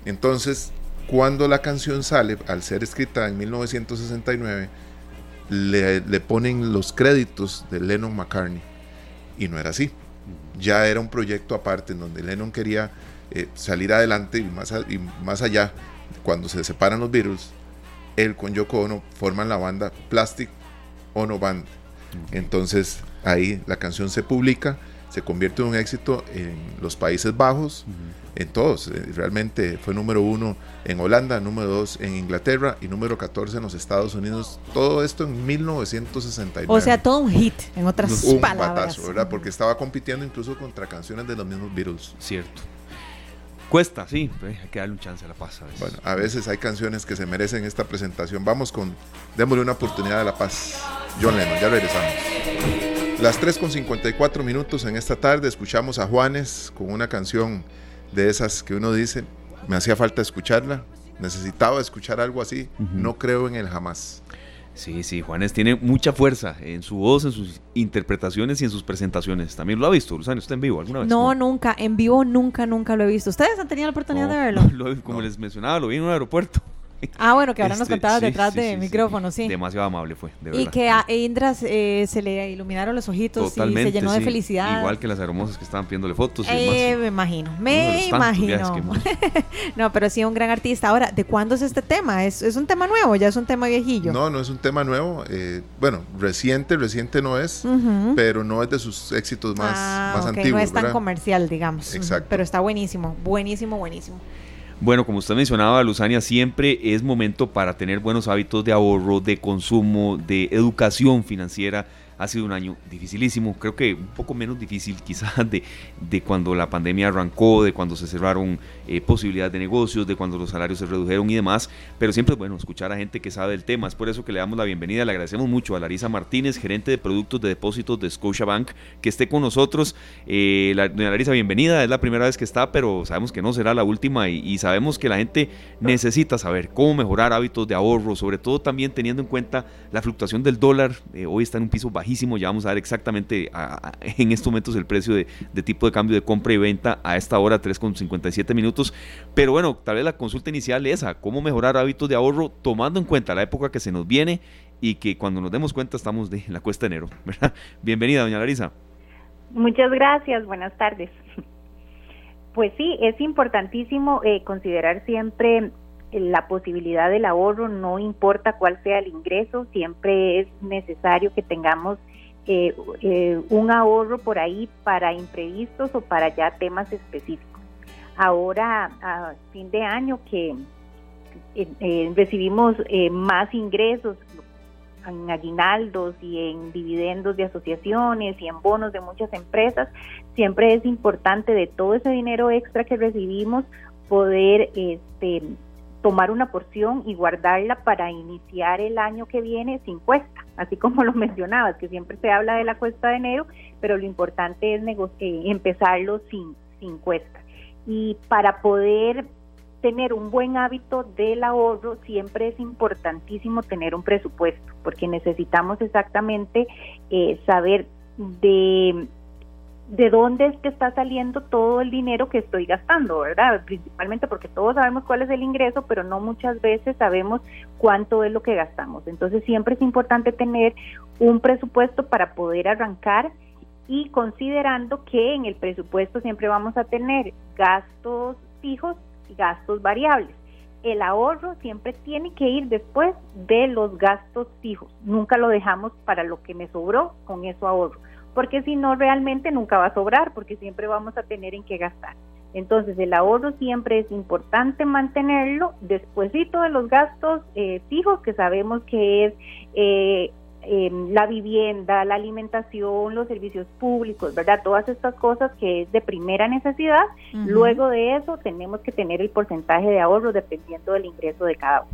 Entonces, cuando la canción sale, al ser escrita en 1969, le, le ponen los créditos de Lennon McCartney. Y no era así. Ya era un proyecto aparte en donde Lennon quería eh, salir adelante y más, y más allá. Cuando se separan los Beatles, él con Yoko Ono forman la banda Plastic Ono Band. Entonces ahí la canción se publica se convierte en un éxito en los Países Bajos, en todos. Eh, realmente fue número uno en Holanda, número dos en Inglaterra y número 14 en los Estados Unidos. Todo esto en 1969. O sea, todo un hit, en otras un palabras. Batazo, ¿verdad? Porque estaba compitiendo incluso contra canciones de los mismos Beatles. Cierto. Cuesta, sí, hay que darle un chance a la paz. Bueno, a veces hay canciones que se merecen esta presentación. Vamos con Démosle una oportunidad a la paz. John Lennon, ya regresamos. Las 3 con 54 minutos en esta tarde escuchamos a Juanes con una canción de esas que uno dice, me hacía falta escucharla, necesitaba escuchar algo así, no creo en él jamás. Sí, sí, Juanes tiene mucha fuerza en su voz, en sus interpretaciones y en sus presentaciones. ¿También lo ha visto, Luzano? ¿Usted en vivo alguna vez? No, nunca. En vivo nunca, nunca lo he visto. ¿Ustedes han tenido la oportunidad de verlo? como les mencionaba, lo vi en un aeropuerto. Ah, bueno, que ahora nos este, contabas detrás de micrófono, sí. Demasiado amable fue, de verdad. Y que a Indra eh, se le iluminaron los ojitos y se llenó de felicidad. Igual que las hermosas que estaban pidiéndole fotos. Eh, me imagino, me imagino. no, pero sí, un gran artista. Ahora, ¿de cuándo es este tema? ¿Es, ¿Es, un tema nuevo? ¿Ya es un tema viejillo? No, no es un tema nuevo. Eh, bueno, reciente, reciente no es, pero no es de sus éxitos más, ah, más antiguos. No es tan comercial, digamos. Exacto. Pero está buenísimo, buenísimo, buenísimo. Bueno, como usted mencionaba, Luzania, siempre es momento para tener buenos hábitos de ahorro, de consumo, de educación financiera ha sido un año dificilísimo, creo que un poco menos difícil quizás de, de cuando la pandemia arrancó, de cuando se cerraron eh, posibilidades de negocios, de cuando los salarios se redujeron y demás, pero siempre es bueno escuchar a gente que sabe del tema, es por eso que le damos la bienvenida, le agradecemos mucho a Larisa Martínez, gerente de productos de depósitos de Scotiabank, que esté con nosotros. Eh, la, doña Larisa, bienvenida, es la primera vez que está, pero sabemos que no será la última y, sabemos que la gente necesita saber cómo mejorar hábitos de ahorro, sobre todo también teniendo en cuenta la fluctuación del dólar, eh, hoy está en un piso bajo ya vamos a ver exactamente en estos momentos el precio de, tipo de cambio de compra y venta a esta hora, 3,57 minutos. Pero bueno, tal vez la consulta inicial es esa, cómo mejorar hábitos de ahorro tomando en cuenta la época que se nos viene y que cuando nos demos cuenta estamos de, en la cuesta de enero. Bienvenida, doña Larisa. Muchas gracias, buenas tardes. Pues sí, es importantísimo eh, considerar siempre la posibilidad del ahorro, no importa cuál sea el ingreso, siempre es necesario que tengamos eh, eh, un ahorro por ahí para imprevistos o para ya temas específicos. Ahora, a fin de año que eh, recibimos más ingresos en aguinaldos y en dividendos de asociaciones y en bonos de muchas empresas, siempre es importante de todo ese dinero extra que recibimos poder este, tomar una porción y guardarla para iniciar el año que viene sin cuesta, así como lo mencionabas, que siempre se habla de la cuesta de enero, pero lo importante es eh, empezarlo sin, sin cuesta. Y para poder tener un buen hábito del ahorro, siempre es importantísimo tener un presupuesto, porque necesitamos exactamente eh, saber de de dónde es que está saliendo todo el dinero que estoy gastando, ¿verdad? Principalmente porque todos sabemos cuál es el ingreso, pero no muchas veces sabemos cuánto es lo que gastamos. Entonces siempre es importante tener un presupuesto para poder arrancar y considerando que en el presupuesto siempre vamos a tener gastos fijos y gastos variables. El ahorro siempre tiene que ir después de los gastos fijos. Nunca lo dejamos para lo que me sobró, con eso ahorro porque si no realmente nunca va a sobrar, porque siempre vamos a tener en qué gastar. Entonces el ahorro siempre es importante mantenerlo despuésito de los gastos eh, fijos que sabemos que es eh, em, la vivienda, la alimentación, los servicios públicos, ¿verdad? Todas estas cosas que es de primera necesidad. Luego de eso tenemos que tener el porcentaje de ahorro dependiendo del ingreso de cada uno.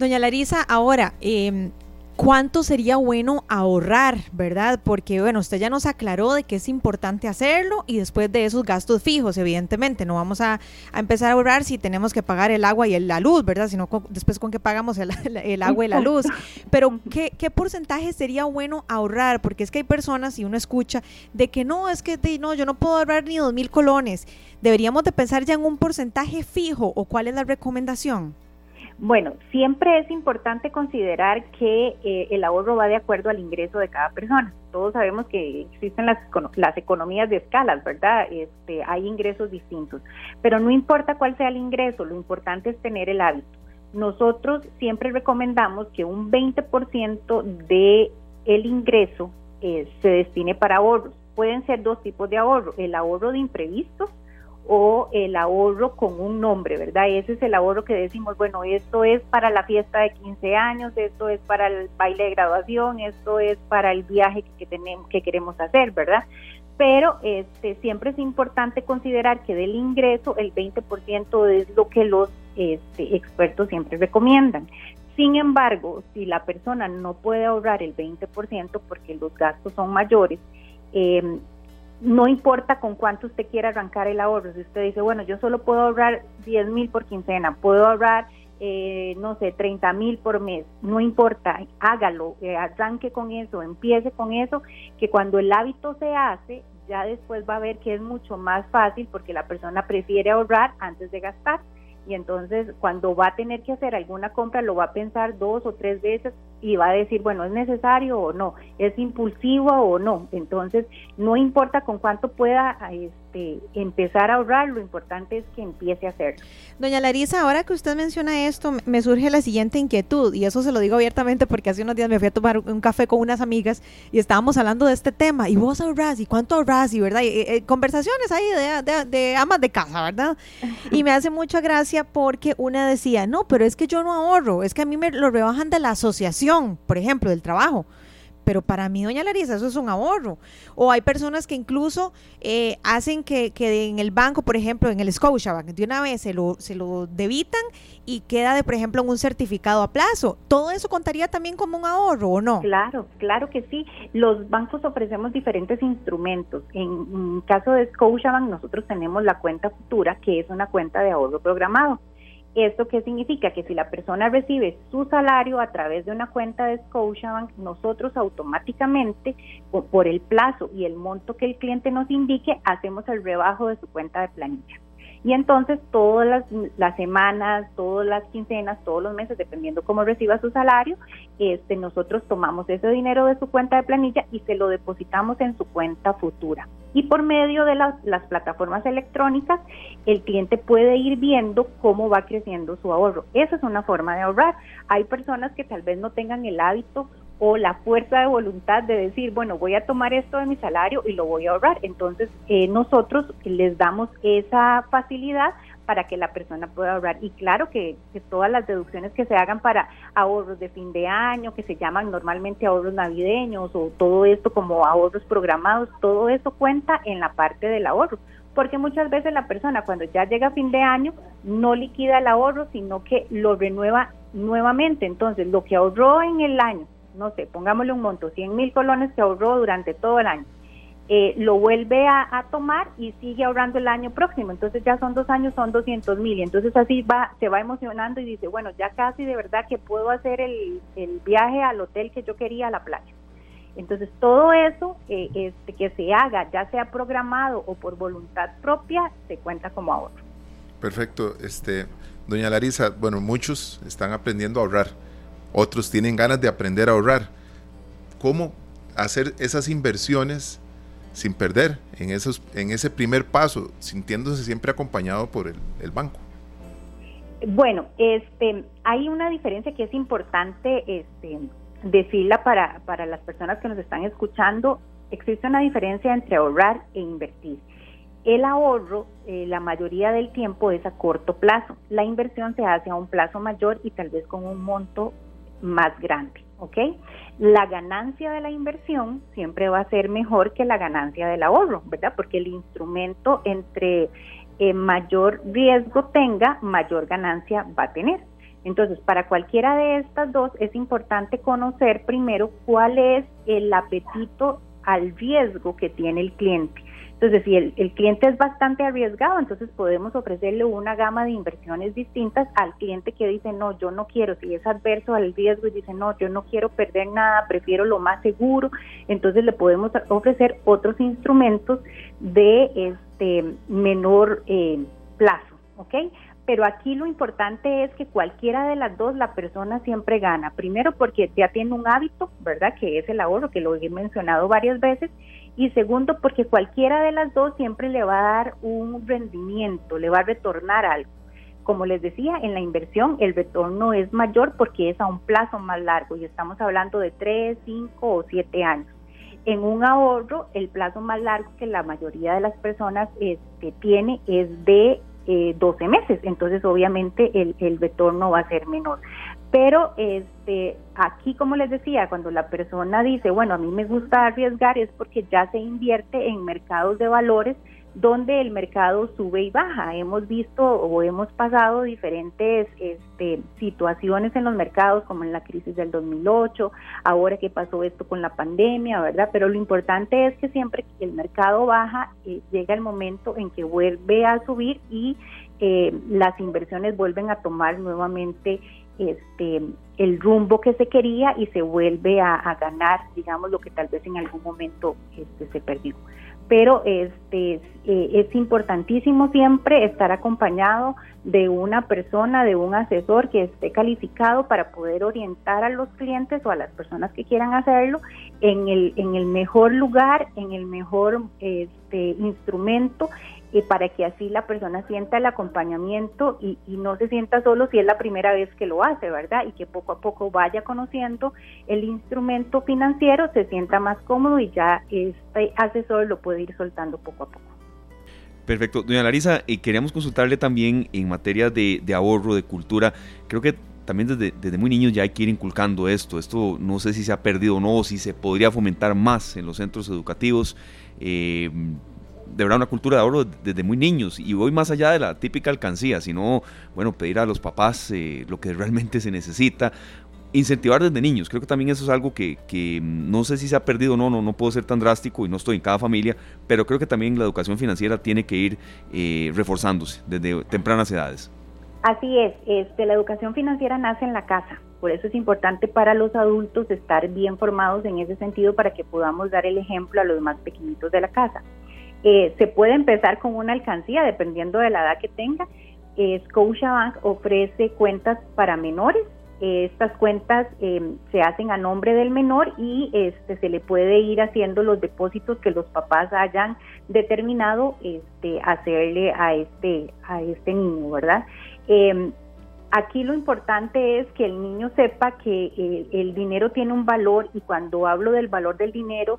Doña Larisa, ahora, eh, cuánto sería bueno ahorrar, ¿verdad? Porque, bueno, usted ya nos aclaró de que es importante hacerlo y después de esos gastos fijos, evidentemente, no vamos a, empezar a ahorrar si tenemos que pagar el agua y la luz, ¿verdad? Sino después con qué pagamos el, agua y la luz. Pero, ¿qué, ¿qué, porcentaje sería bueno ahorrar? Porque es que hay personas, y uno escucha, de que no, es que no, yo no puedo ahorrar ni dos mil colones. ¿Deberíamos de pensar ya en un porcentaje fijo o cuál es la recomendación? Bueno, siempre es importante considerar que eh, el ahorro va de acuerdo al ingreso de cada persona. Todos sabemos que existen las, economías de escalas, ¿verdad? Este, hay ingresos distintos, pero no importa cuál sea el ingreso, lo importante es tener el hábito. Nosotros siempre recomendamos que un 20% de el ingreso eh, se destine para ahorros. Pueden ser dos tipos de ahorro, el ahorro de imprevistos o el ahorro con un nombre, ¿verdad? Ese es el ahorro que decimos, bueno, esto es para la fiesta de 15 años, esto es para el baile de graduación, esto es para el viaje que tenemos que queremos hacer, ¿verdad? Pero este siempre es importante considerar que del ingreso el 20% es lo que los este, expertos siempre recomiendan. Sin embargo, si la persona no puede ahorrar el 20% porque los gastos son mayores, eh, no importa con cuánto usted quiera arrancar el ahorro, si usted dice, bueno, yo solo puedo ahorrar 10 mil por quincena, puedo ahorrar, eh, no sé, 30 mil por mes, no importa, hágalo, eh, arranque con eso, empiece con eso, que cuando el hábito se hace, ya después va a ver que es mucho más fácil porque la persona prefiere ahorrar antes de gastar y entonces cuando va a tener que hacer alguna compra lo va a pensar dos o tres veces y va a decir, bueno, ¿es necesario o no? ¿Es impulsivo o no? Entonces, no importa con cuánto pueda este, empezar a ahorrar, lo importante es que empiece a hacerlo. Doña Larisa, ahora que usted menciona esto, me surge la siguiente inquietud, y eso se lo digo abiertamente porque hace unos días me fui a tomar un café con unas amigas y estábamos hablando de este tema, y vos ahorras, y cuánto ahorras, y verdad, y, conversaciones ahí de, de amas de casa, ¿verdad? Y me hace mucha gracia porque una decía, no, pero es que yo no ahorro, es que a mí me lo rebajan de la asociación por ejemplo, del trabajo. Pero para mí, doña Larisa, eso es un ahorro. O hay personas que incluso eh, hacen que, que, en el banco, por ejemplo, en el Scotiabank, de una vez se lo, se lo debitan y queda, de, por ejemplo, en un certificado a plazo. ¿Todo eso contaría también como un ahorro o no? Claro, claro que sí. Los bancos ofrecemos diferentes instrumentos. En, en caso de Scotiabank, nosotros tenemos la cuenta futura, que es una cuenta de ahorro programado. ¿Esto qué significa? Que si la persona recibe su salario a través de una cuenta de Scotiabank, nosotros automáticamente, por el plazo y el monto que el cliente nos indique, hacemos el rebajo de su cuenta de planilla. Y entonces todas las, semanas, todas las quincenas, todos los meses, dependiendo cómo reciba su salario, este, nosotros tomamos ese dinero de su cuenta de planilla y se lo depositamos en su cuenta futura. Y por medio de las plataformas electrónicas, el cliente puede ir viendo cómo va creciendo su ahorro. Esa es una forma de ahorrar. Hay personas que tal vez no tengan el hábito o la fuerza de voluntad de decir, bueno, voy a tomar esto de mi salario y lo voy a ahorrar. Entonces, eh, nosotros les damos esa facilidad para que la persona pueda ahorrar. Y claro que, todas las deducciones que se hagan para ahorros de fin de año, que se llaman normalmente ahorros navideños o todo esto como ahorros programados, todo eso cuenta en la parte del ahorro. Porque muchas veces la persona cuando ya llega a fin de año no liquida el ahorro, sino que lo renueva nuevamente. Entonces, lo que ahorró en el año no sé, pongámosle un monto, 100 mil colones que ahorró durante todo el año. Eh, lo vuelve a, tomar y sigue ahorrando el año próximo. Entonces ya son dos años, son 200 mil. Y entonces así va, se va emocionando y dice, bueno, ya casi de verdad que puedo hacer el, viaje al hotel que yo quería a la playa. Entonces todo eso eh, este, que se haga, ya sea programado o por voluntad propia, se cuenta como ahorro. Perfecto. Este, doña Larisa, bueno, muchos están aprendiendo a ahorrar otros tienen ganas de aprender a ahorrar. ¿Cómo hacer esas inversiones sin perder en, esos, en ese primer paso, sintiéndose siempre acompañado por el, banco? Bueno, este, hay una diferencia que es importante este, decirla para, para las personas que nos están escuchando. Existe una diferencia entre ahorrar e invertir. El ahorro, eh, la mayoría del tiempo, es a corto plazo. La inversión se hace a un plazo mayor y tal vez con un monto más grande. ¿ok? La ganancia de la inversión siempre va a ser mejor que la ganancia del ahorro, ¿verdad? Porque el instrumento entre eh, mayor riesgo tenga, mayor ganancia va a tener. Entonces, para cualquiera de estas dos es importante conocer primero cuál es el apetito al riesgo que tiene el cliente. Entonces, si el, cliente es bastante arriesgado, entonces podemos ofrecerle una gama de inversiones distintas al cliente que dice, no, yo no quiero, si es adverso al riesgo y dice, no, yo no quiero perder nada, prefiero lo más seguro, entonces le podemos ofrecer otros instrumentos de este menor eh, plazo, ¿ok? pero aquí lo importante es que cualquiera de las dos la persona siempre gana. Primero porque ya tiene un hábito, ¿verdad? Que es el ahorro, que lo he mencionado varias veces. Y segundo porque cualquiera de las dos siempre le va a dar un rendimiento, le va a retornar algo. Como les decía, en la inversión el retorno es mayor porque es a un plazo más largo y estamos hablando de 3, 5 o 7 años. En un ahorro, el plazo más largo que la mayoría de las personas este, tiene es de eh, 12 meses, entonces obviamente el, el retorno va a ser menor. Pero este, aquí, como les decía, cuando la persona dice, bueno, a mí me gusta arriesgar, es porque ya se invierte en mercados de valores donde el mercado sube y baja. Hemos visto o hemos pasado diferentes este, situaciones en los mercados, como en la crisis del 2008, ahora que pasó esto con la pandemia, ¿verdad? Pero lo importante es que siempre que el mercado baja, eh, llega el momento en que vuelve a subir y eh, las inversiones vuelven a tomar nuevamente este el rumbo que se quería y se vuelve a, ganar, digamos, lo que tal vez en algún momento este, se perdió. Pero este eh, es importantísimo siempre estar acompañado de una persona, de un asesor que esté calificado para poder orientar a los clientes o a las personas que quieran hacerlo en el en el mejor lugar, en el mejor este instrumento para que así la persona sienta el acompañamiento y, no se sienta solo si es la primera vez que lo hace, ¿verdad? Y que poco a poco vaya conociendo el instrumento financiero, se sienta más cómodo y ya este asesor lo puede ir soltando poco a poco. Perfecto. Doña Larisa, y queríamos consultarle también en materia de, ahorro, de cultura. Creo que también desde, muy niños ya hay que ir inculcando esto. Esto no sé si se ha perdido o no, si se podría fomentar más en los centros educativos. Eh, de verdad una cultura de ahorro desde muy niños y voy más allá de la típica alcancía, sino, bueno, pedir a los papás eh, lo que realmente se necesita, incentivar desde niños, creo que también eso es algo que, que no sé si se ha perdido o no, no, no puedo ser tan drástico y no estoy en cada familia, pero creo que también la educación financiera tiene que ir eh, reforzándose desde tempranas edades. Así es, este, la educación financiera nace en la casa, por eso es importante para los adultos estar bien formados en ese sentido para que podamos dar el ejemplo a los más pequeñitos de la casa. Eh, se puede empezar con una alcancía dependiendo de la edad que tenga. Eh, Scotiabank ofrece cuentas para menores. Eh, estas cuentas se hacen a nombre del menor y este, se le puede ir haciendo los depósitos que los papás hayan determinado este, hacerle a este, a este niño, ¿verdad? Em, aquí lo importante es que el niño sepa que el dinero tiene un valor y cuando hablo del valor del dinero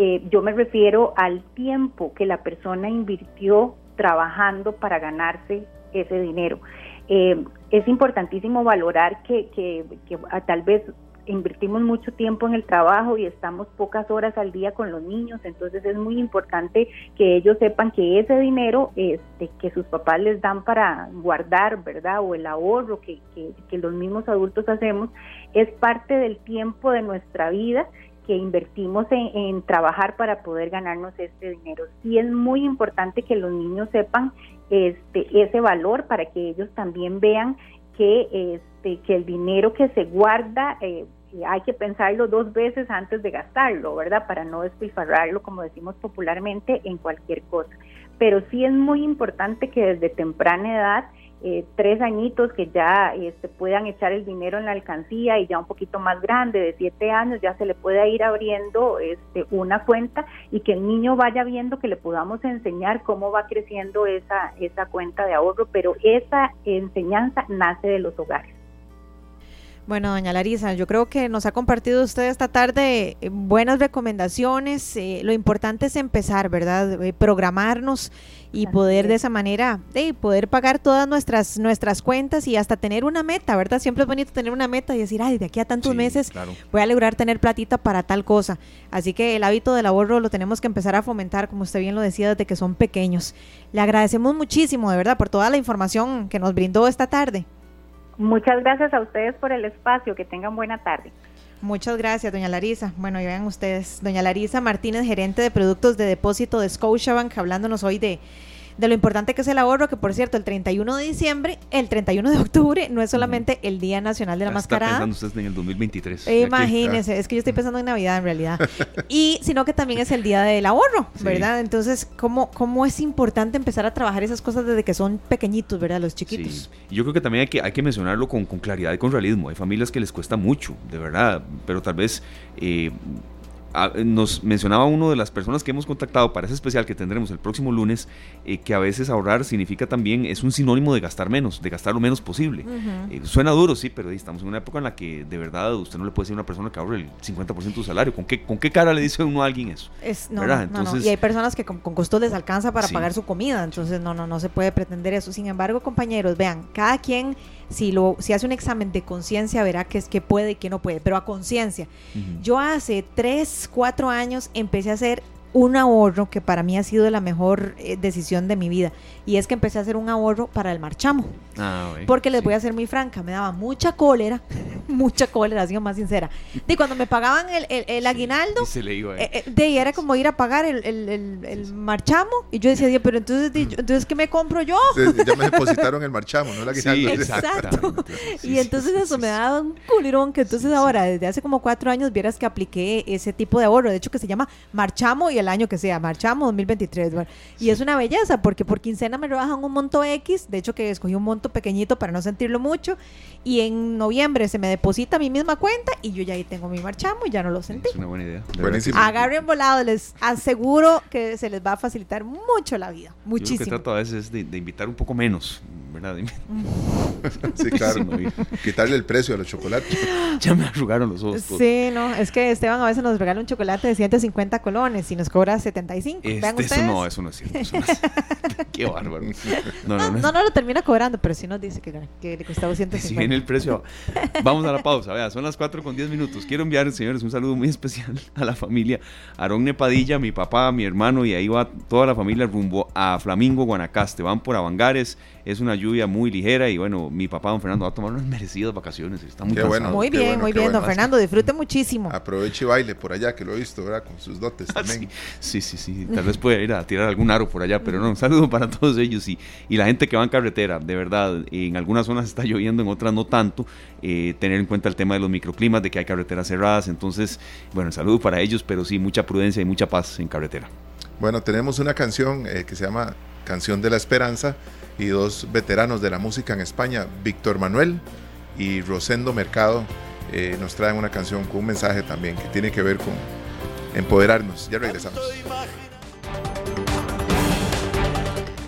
eh, yo me refiero al tiempo que la persona invirtió trabajando para ganarse ese dinero. Eh, es importantísimo valorar que, que, ah, tal vez invertimos mucho tiempo en el trabajo y estamos pocas horas al día con los niños, entonces es muy importante que ellos sepan que ese dinero este, que sus papás les dan para guardar, ¿verdad? O el ahorro que, que, que los mismos adultos hacemos, es parte del tiempo de nuestra vida que invertimos en, trabajar para poder ganarnos este dinero. Sí es muy importante que los niños sepan este, ese valor para que ellos también vean que, este, que el dinero que se guarda eh, hay que pensarlo dos veces antes de gastarlo, ¿verdad? Para no despilfarrarlo, como decimos popularmente, en cualquier cosa. Pero sí es muy importante que desde temprana edad eh, tres añitos que ya este, puedan echar el dinero en la alcancía y ya un poquito más grande, de siete años, ya se le puede ir abriendo este, una cuenta y que el niño vaya viendo que le podamos enseñar cómo va creciendo esa, esa cuenta de ahorro, pero esa enseñanza nace de los hogares. Bueno, doña Larisa, yo creo que nos ha compartido usted esta tarde eh, buenas recomendaciones. Eh, lo importante es empezar, ¿verdad? Eh, programarnos y poder de esa manera, de poder pagar todas nuestras nuestras cuentas y hasta tener una meta, ¿verdad? Siempre es bonito tener una meta y decir, ay, de aquí a tantos meses voy a lograr tener platita para tal cosa. Así que el hábito del ahorro lo tenemos que empezar a fomentar, como usted bien lo decía, desde que son pequeños. Le agradecemos muchísimo, de verdad, por toda la información que nos brindó esta tarde. Muchas gracias a ustedes por el espacio. Que tengan buena tarde. Muchas gracias, doña Larisa. Bueno, y vean ustedes, doña Larisa Martínez, gerente de productos de depósito de Scotiabank, hablándonos hoy de de lo importante que es el ahorro, que por cierto, el 31 de diciembre, el 31 de octubre, no es solamente el Día Nacional de la Mascarada. Está pensando usted en el 2023. imagínese, es que yo estoy pensando en Navidad en realidad. y sino que también es el Día del Ahorro, ¿verdad? Entonces, ¿cómo, ¿cómo es importante empezar a trabajar esas cosas desde que son pequeñitos, ¿verdad? Los chiquitos. Yo creo que también hay que, hay que mencionarlo con, con claridad y con realismo. Hay familias que les cuesta mucho, de verdad, pero tal vez... Eh, nos mencionaba uno de las personas que hemos contactado para ese especial que tendremos el próximo lunes, eh, que a veces ahorrar significa también, es un sinónimo de gastar menos, de gastar lo menos posible. Eh, suena duro, sí, pero estamos en una época en la que de verdad usted no le puede decir a una persona que ahorre el 50% de su salario. ¿Con qué, ¿Con qué cara le dice uno a alguien eso? Es, no, entonces, Y hay personas que con, costos les alcanza para pagar su comida, entonces no, no, no se puede pretender eso. Sin embargo, compañeros, vean, cada quien si, lo, si hace un examen de conciencia, verá que es que puede y que no puede, pero a conciencia. Yo hace 3, 4 años empecé a hacer un ahorro que para mí ha sido la mejor eh, decisión de mi vida. Y es que empecé a hacer un ahorro para el marchamo. Ah, porque les voy a ser muy franca, me daba mucha cólera, mucha cólera, sigo más sincera. De cuando me pagaban el, el, aguinaldo, eh, eh, de ahí era como ir a pagar el, el, marchamo. Y yo decía, pero entonces, entonces ¿qué me compro yo? ya me depositaron el marchamo, no el aguinaldo. exacto. y entonces eso me daba un culirón que entonces ahora, desde hace como cuatro años, vieras que apliqué ese tipo de ahorro. De hecho, que se llama marchamo y el año que sea, marchamo 2023. Y es una belleza porque por quincena me rebajan un monto X. De hecho, que escogí un monto pequeñito para no sentirlo mucho. Y en noviembre se me deposita mi misma cuenta y yo ya ahí tengo mi marchamo y ya no lo sentí. Es una buena idea. Agarren volado, les aseguro que se les va a facilitar mucho la vida. Muchísimo. Yo lo que trato a veces de, de invitar un poco menos, ¿verdad? sí, claro. Quitarle el precio a los chocolates. Ya me arrugaron los ojos. Sí, no, es que Esteban a veces nos regala un chocolate de 150 colones y nos cobra 75. Este, eso no, eso no es cierto. Qué bárbaro. No no, no, no, lo termina cobrando, pero sí nos dice que, que le costaba 150. El precio. Vamos a la pausa. Vea, son las 4 con 10 minutos. Quiero enviar, señores, un saludo muy especial a la familia Aarón Nepadilla, mi papá, mi hermano, y ahí va toda la familia rumbo a Flamingo, Guanacaste. Van por Avangares. Es una lluvia muy ligera y bueno, mi papá, don Fernando, va a tomar unas merecidas vacaciones. Está muy bueno, Muy bien, muy bien, don Fernando. Disfrute muchísimo. Aproveche y baile por allá, que lo he visto, ¿verdad? Con sus dotes ah, también. Sí, sí, sí. Tal vez pueda ir a tirar algún aro por allá, pero no, un saludo para todos ellos y, y la gente que va en carretera. De verdad, en algunas zonas está lloviendo, en otras no tanto. Eh, tener en cuenta el tema de los microclimas, de que hay carreteras cerradas. Entonces, bueno, saludo para ellos, pero sí, mucha prudencia y mucha paz en carretera. Bueno, tenemos una canción eh, que se llama Canción de la Esperanza y dos veteranos de la música en España, Víctor Manuel y Rosendo Mercado, eh, nos traen una canción con un mensaje también que tiene que ver con empoderarnos. Ya regresamos.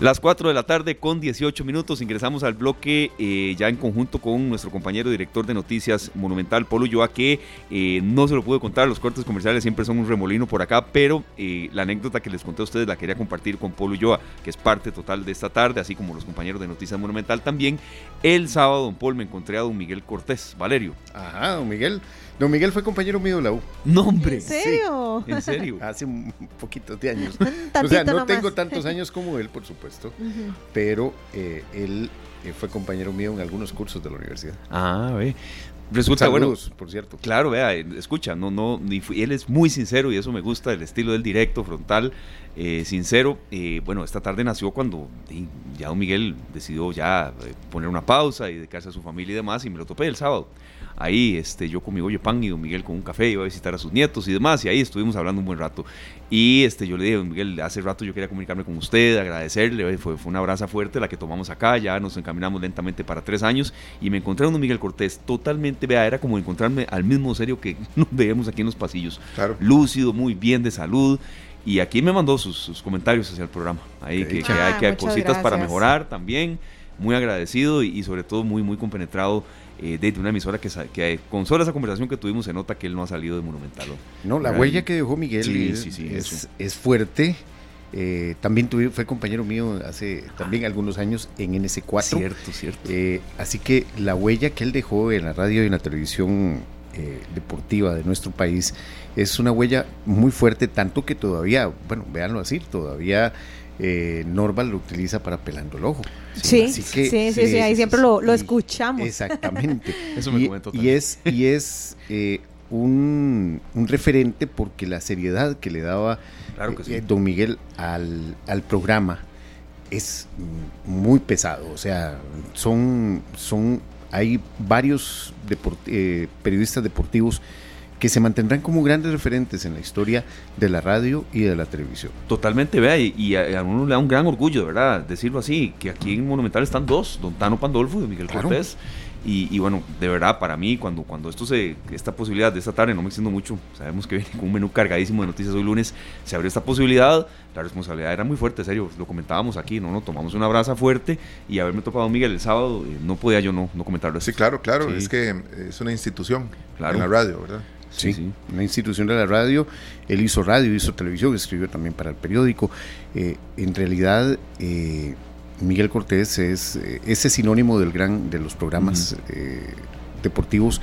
Las 4 de la tarde con 18 minutos ingresamos al bloque eh, ya en conjunto con nuestro compañero director de noticias Monumental, Polo Yoa, que eh, no se lo pude contar, los cortes comerciales siempre son un remolino por acá, pero eh, la anécdota que les conté a ustedes la quería compartir con Polo Yoa, que es parte total de esta tarde, así como los compañeros de Noticias Monumental también. El sábado, don Paul, me encontré a don Miguel Cortés, Valerio. Ajá, don Miguel. Don Miguel fue compañero mío de la U. Nombre. ¿En serio? ¿En serio? Hace un poquito de años. o sea, no tengo tantos años como él, por supuesto, pero eh, él eh, fue compañero mío en algunos cursos de la universidad. Ah, ve. Resulta bueno, por cierto. Claro, vea, escucha, no, no, ni él es muy sincero y eso me gusta, el estilo del directo, frontal, eh, sincero. bueno, esta tarde nació cuando ya don Miguel decidió ya poner una pausa y dedicarse a su familia y demás y me lo topé el sábado ahí este, yo con mi bollo pan y don Miguel con un café, iba a visitar a sus nietos y demás, y ahí estuvimos hablando un buen rato. Y este, yo le dije, don Miguel, hace rato yo quería comunicarme con usted, agradecerle, fue, fue una abraza fuerte la que tomamos acá, ya nos encaminamos lentamente para tres años, y me encontré a don Miguel Cortés totalmente, vea, era como encontrarme al mismo serio que nos veíamos aquí en los pasillos. Claro. Lúcido, muy bien de salud. Y aquí me mandó sus, comentarios hacia el programa. Ahí que, hay, que hay cositas para mejorar también muy agradecido y, sobre todo muy, muy compenetrado eh, de una emisora que, que con solo esa conversación que tuvimos se nota que él no ha salido de Monumental. No, la huella que dejó Miguel es, es, fuerte. Eh, también fue compañero mío hace también algunos años en NS4. Cierto, cierto. Eh, así que la huella que él dejó en la radio y en la televisión deportiva de nuestro país es una huella muy fuerte, tanto que todavía, bueno, véanlo así, todavía eh, Norval lo utiliza para pelando el ojo. Sí, sí, sí, sí, ahí siempre lo, escuchamos. Exactamente. Eso me y, y es, y es eh, un, referente porque la seriedad que le daba eh, don Miguel al, programa es muy pesado. O sea, son, son hay varios periodistas deportivos que se mantendrán como grandes referentes en la historia de la radio y de la televisión. Totalmente, vea, y, a, uno le da un gran orgullo, ¿verdad? Decirlo así, que aquí en Monumental están dos, don Tano Pandolfo y Miguel Cortés. Y, bueno, de verdad, para mí, cuando, cuando esto se, esta posibilidad de esta tarde, no me extiendo mucho, sabemos que viene con un menú cargadísimo de noticias hoy lunes, se abrió esta posibilidad, la responsabilidad era muy fuerte, serio, lo comentábamos aquí, ¿no? no tomamos una brasa fuerte y haberme topado Miguel el sábado, eh, no podía yo no, no comentarlo. Sí, claro, claro, es que es una institución en la radio, ¿verdad? Sí, una institución de la radio. Él hizo radio, hizo televisión, escribió también para el periódico. Eh, en realidad, eh, Miguel Cortés es eh, ese sinónimo del gran de los programas deportivos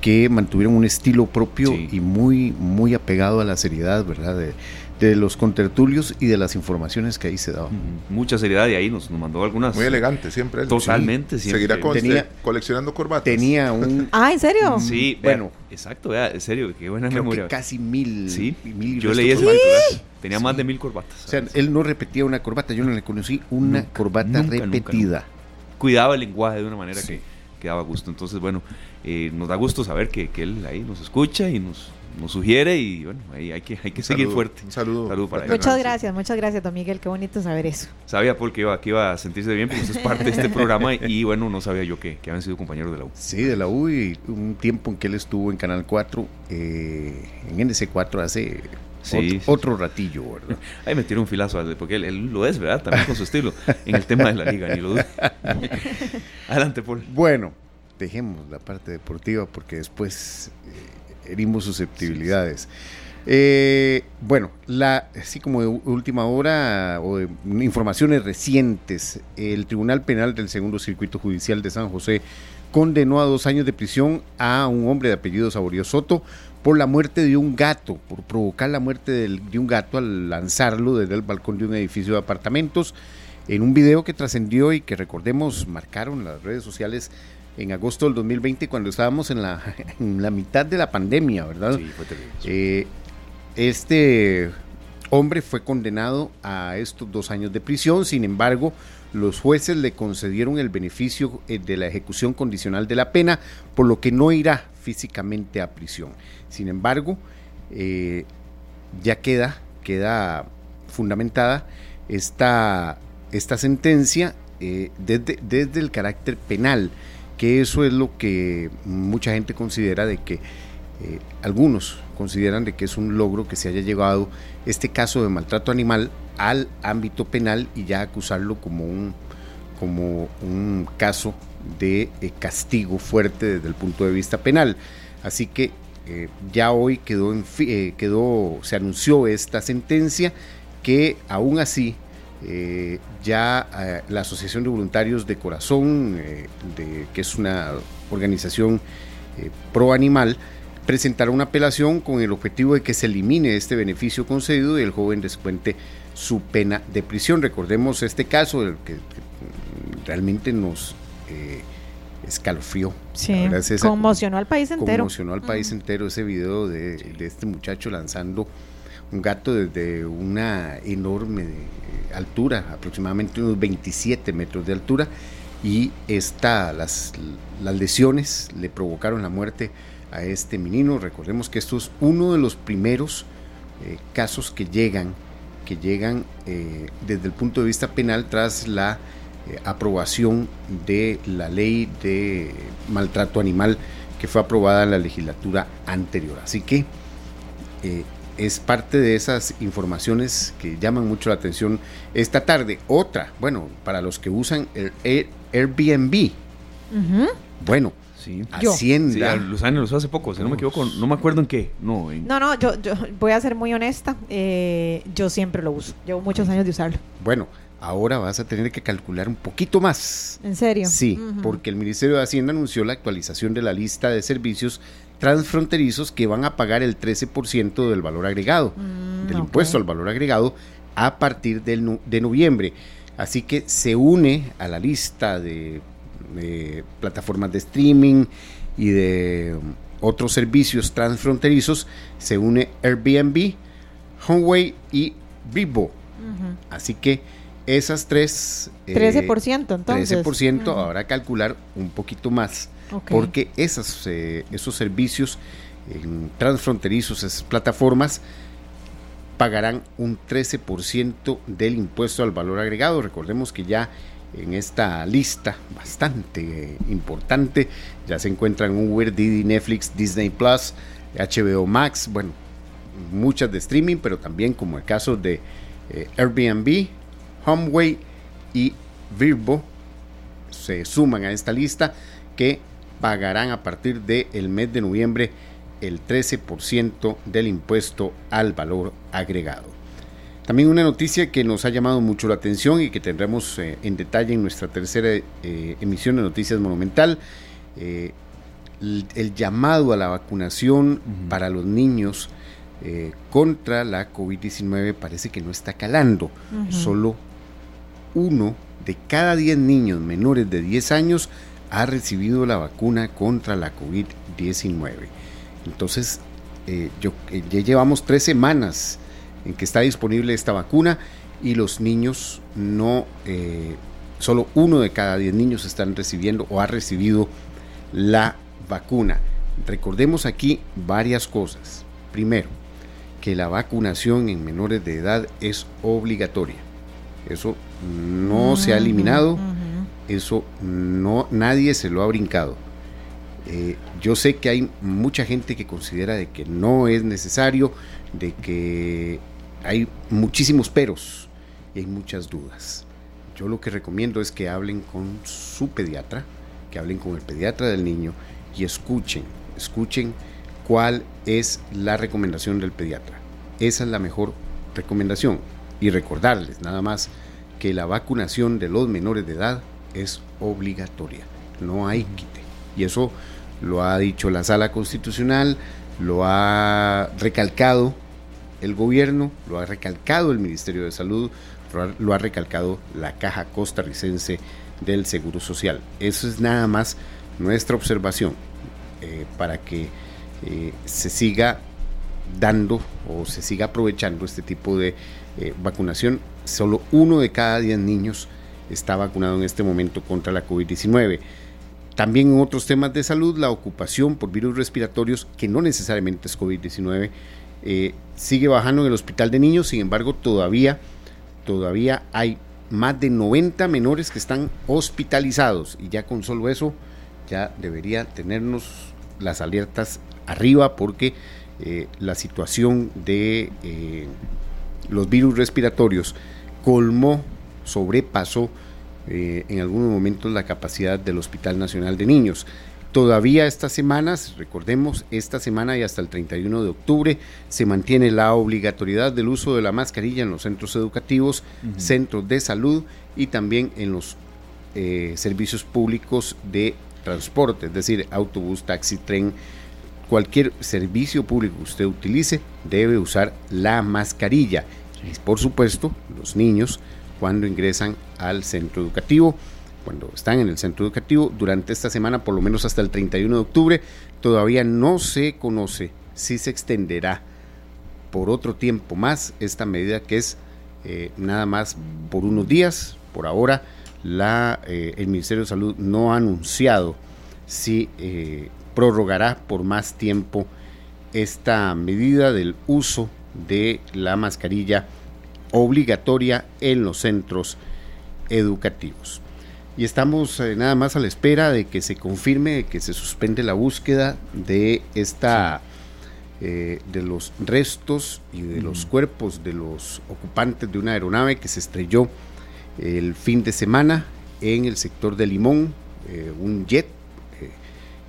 que mantuvieron un estilo propio y muy muy apegado a la seriedad, ¿verdad? De, de los contertulios y de las informaciones que ahí se daban. Mucha seriedad y ahí nos, mandó algunas. Muy elegante siempre. Totalmente. Seguirá tenía, coleccionando corbatas. Tenía un... ah, ¿en serio? Sí, bueno. exacto, vea, en serio, qué buena memoria. casi mil. Sí, yo leí ese Tenía más de mil corbatas. O sea, él no repetía una corbata, yo no le conocí una corbata repetida. Cuidaba el lenguaje de una manera que, que, daba gusto. Entonces, bueno, eh, nos da gusto saber que, que él ahí nos escucha y nos nos sugiere y bueno, ahí hay que, hay que seguir fuerte. Un saludo. para Muchas gracias, muchas gracias, don Miguel. Qué bonito saber eso. Sabía Paul que iba, que iba a sentirse bien porque usted es parte de este programa y bueno, no sabía yo que, que habían sido compañeros de la U. Sí, de la U y un tiempo en que él estuvo en Canal 4, eh, en NC4 hace otro, ratillo, ¿verdad? Ahí me tiró un filazo, porque él, lo es, ¿verdad? También con su estilo, en el tema de la liga, ni lo dudo. Adelante, Paul. Bueno, dejemos la parte deportiva porque después eh, herimos susceptibilidades. Eh, bueno, la, así como de última hora o de informaciones recientes, el Tribunal Penal del Segundo Circuito Judicial de San José condenó a dos años de prisión a un hombre de apellido Saborio Soto por la muerte de un gato, por provocar la muerte de un gato al lanzarlo desde el balcón de un edificio de apartamentos. En un video que trascendió y que recordemos marcaron las redes sociales en agosto del 2020 cuando estábamos en la, en la mitad de la pandemia, ¿verdad? Sí, fue terrible. Eh, este hombre fue condenado a estos dos años de prisión, sin embargo, los jueces le concedieron el beneficio eh, de la ejecución condicional de la pena, por lo que no irá físicamente a prisión. Sin embargo, eh, ya queda, queda fundamentada esta, esta sentencia desde, desde el carácter penal que eso es lo que mucha gente considera de que eh, algunos consideran de que es un logro que se haya llevado este caso de maltrato animal al ámbito penal y ya acusarlo como un, como un caso de eh, castigo fuerte desde el punto de vista penal. Así que eh, ya hoy quedó, en, quedó, se anunció esta sentencia que aún así eh, ya eh, la Asociación de Voluntarios de Corazón, eh, de, que es una organización pro animal, presentará una apelación con el objetivo de que se elimine este beneficio concedido y el joven descuente su pena de prisión. Recordemos este caso, el que, realmente nos escalofrió. Sí, conmocionó al país entero. Conmocionó al país entero ese video de, de este muchacho lanzando un gato desde una enorme altura, aproximadamente unos 27 metros de altura, y esta, las, las lesiones le provocaron la muerte a este menino. Recordemos que esto es uno de los primeros eh, casos que llegan, que llegan eh, desde el punto de vista penal tras la eh, aprobación de la ley de maltrato animal que fue aprobada en la legislatura anterior. Así que es parte de esas informaciones que llaman mucho la atención esta tarde. Otra, bueno, para los que usan el Airbnb. Bueno, Sí. Yo. Hacienda. Sí, a los años los hace poco, si no me equivoco, no me acuerdo en qué. No, en- No, no, yo, yo voy a ser muy honesta. eh, yo siempre lo uso. Llevo muchos años de usarlo. Bueno, ahora vas a tener que calcular un poquito más. ¿En serio? Sí, porque el Ministerio de Hacienda anunció la actualización de la lista de servicios transfronterizos que van a pagar el 13% del valor agregado, Mm, del impuesto al valor agregado, a partir del no- de noviembre. Así que se une a la lista de, de plataformas de streaming y de otros servicios transfronterizos, se une Airbnb, Homeway y Vivo. Así que esas tres... eh, 13% entonces. 13% Ujú. habrá que calcular un poquito más, Porque esas, eh, esos servicios transfronterizos, esas plataformas, pagarán un 13% del impuesto al valor agregado. Recordemos que ya en esta lista bastante eh, importante ya se encuentran Uber, Didi, Netflix, Disney Plus, HBO Max, bueno, muchas de streaming, pero también como el caso de eh, Airbnb, Homeway y Virbo se suman a esta lista que pagarán a partir del mes de noviembre el 13% del impuesto al valor agregado. También una noticia que nos ha llamado mucho la atención y que tendremos eh, en detalle en nuestra tercera eh, emisión de Noticias Monumental, eh, el, el llamado a la vacunación para los niños eh, contra la COVID-19 parece que no está calando. Solo uno de cada 10 niños menores de 10 años ha recibido la vacuna contra la COVID-19. Entonces, eh, yo, eh, ya llevamos tres semanas en que está disponible esta vacuna y los niños no, eh, solo uno de cada 10 niños están recibiendo o ha recibido la vacuna. Recordemos aquí varias cosas. Primero, que la vacunación en menores de edad es obligatoria. Eso no se ha eliminado. Eso no nadie se lo ha brincado. Eh, yo sé que hay mucha gente que considera de que no es necesario, de que hay muchísimos peros y hay muchas dudas. Yo lo que recomiendo es que hablen con su pediatra, que hablen con el pediatra del niño y escuchen, escuchen cuál es la recomendación del pediatra. Esa es la mejor recomendación. Y recordarles nada más que la vacunación de los menores de edad es obligatoria, no hay quite. Y eso lo ha dicho la sala constitucional, lo ha recalcado el gobierno, lo ha recalcado el Ministerio de Salud, lo ha, recalcado la Caja Costarricense del Seguro Social. Eso es nada más nuestra observación eh, para que eh, se siga dando o se siga aprovechando este tipo de eh, vacunación. Solo uno de cada 10 niños está vacunado en este momento contra la COVID-19. También en otros temas de salud, la ocupación por virus respiratorios, que no necesariamente es COVID-19, eh, sigue bajando en el hospital de niños, sin embargo, todavía, todavía hay más de 90 menores que están hospitalizados y ya con solo eso ya debería tenernos las alertas arriba porque eh, la situación de eh, los virus respiratorios colmó, sobrepasó eh, en algunos momentos la capacidad del Hospital Nacional de Niños. Todavía estas semanas, recordemos, esta semana y hasta el 31 de octubre se mantiene la obligatoriedad del uso de la mascarilla en los centros educativos, centros de salud y también en los eh, servicios públicos de transporte, es decir, autobús, taxi, tren, cualquier servicio público que usted utilice debe usar la mascarilla. Y por supuesto, los niños cuando ingresan al centro educativo, cuando están en el centro educativo, durante esta semana, por lo menos hasta el 31 de octubre, todavía no se conoce si se extenderá por otro tiempo más esta medida que es eh, nada más por unos días. Por ahora, la, eh, el Ministerio de Salud no ha anunciado si eh, prorrogará por más tiempo esta medida del uso de la mascarilla obligatoria en los centros educativos. Y estamos eh, nada más a la espera de que se confirme de que se suspende la búsqueda de esta eh, de los restos y de los cuerpos de los ocupantes de una aeronave que se estrelló el fin de semana en el sector de Limón, un jet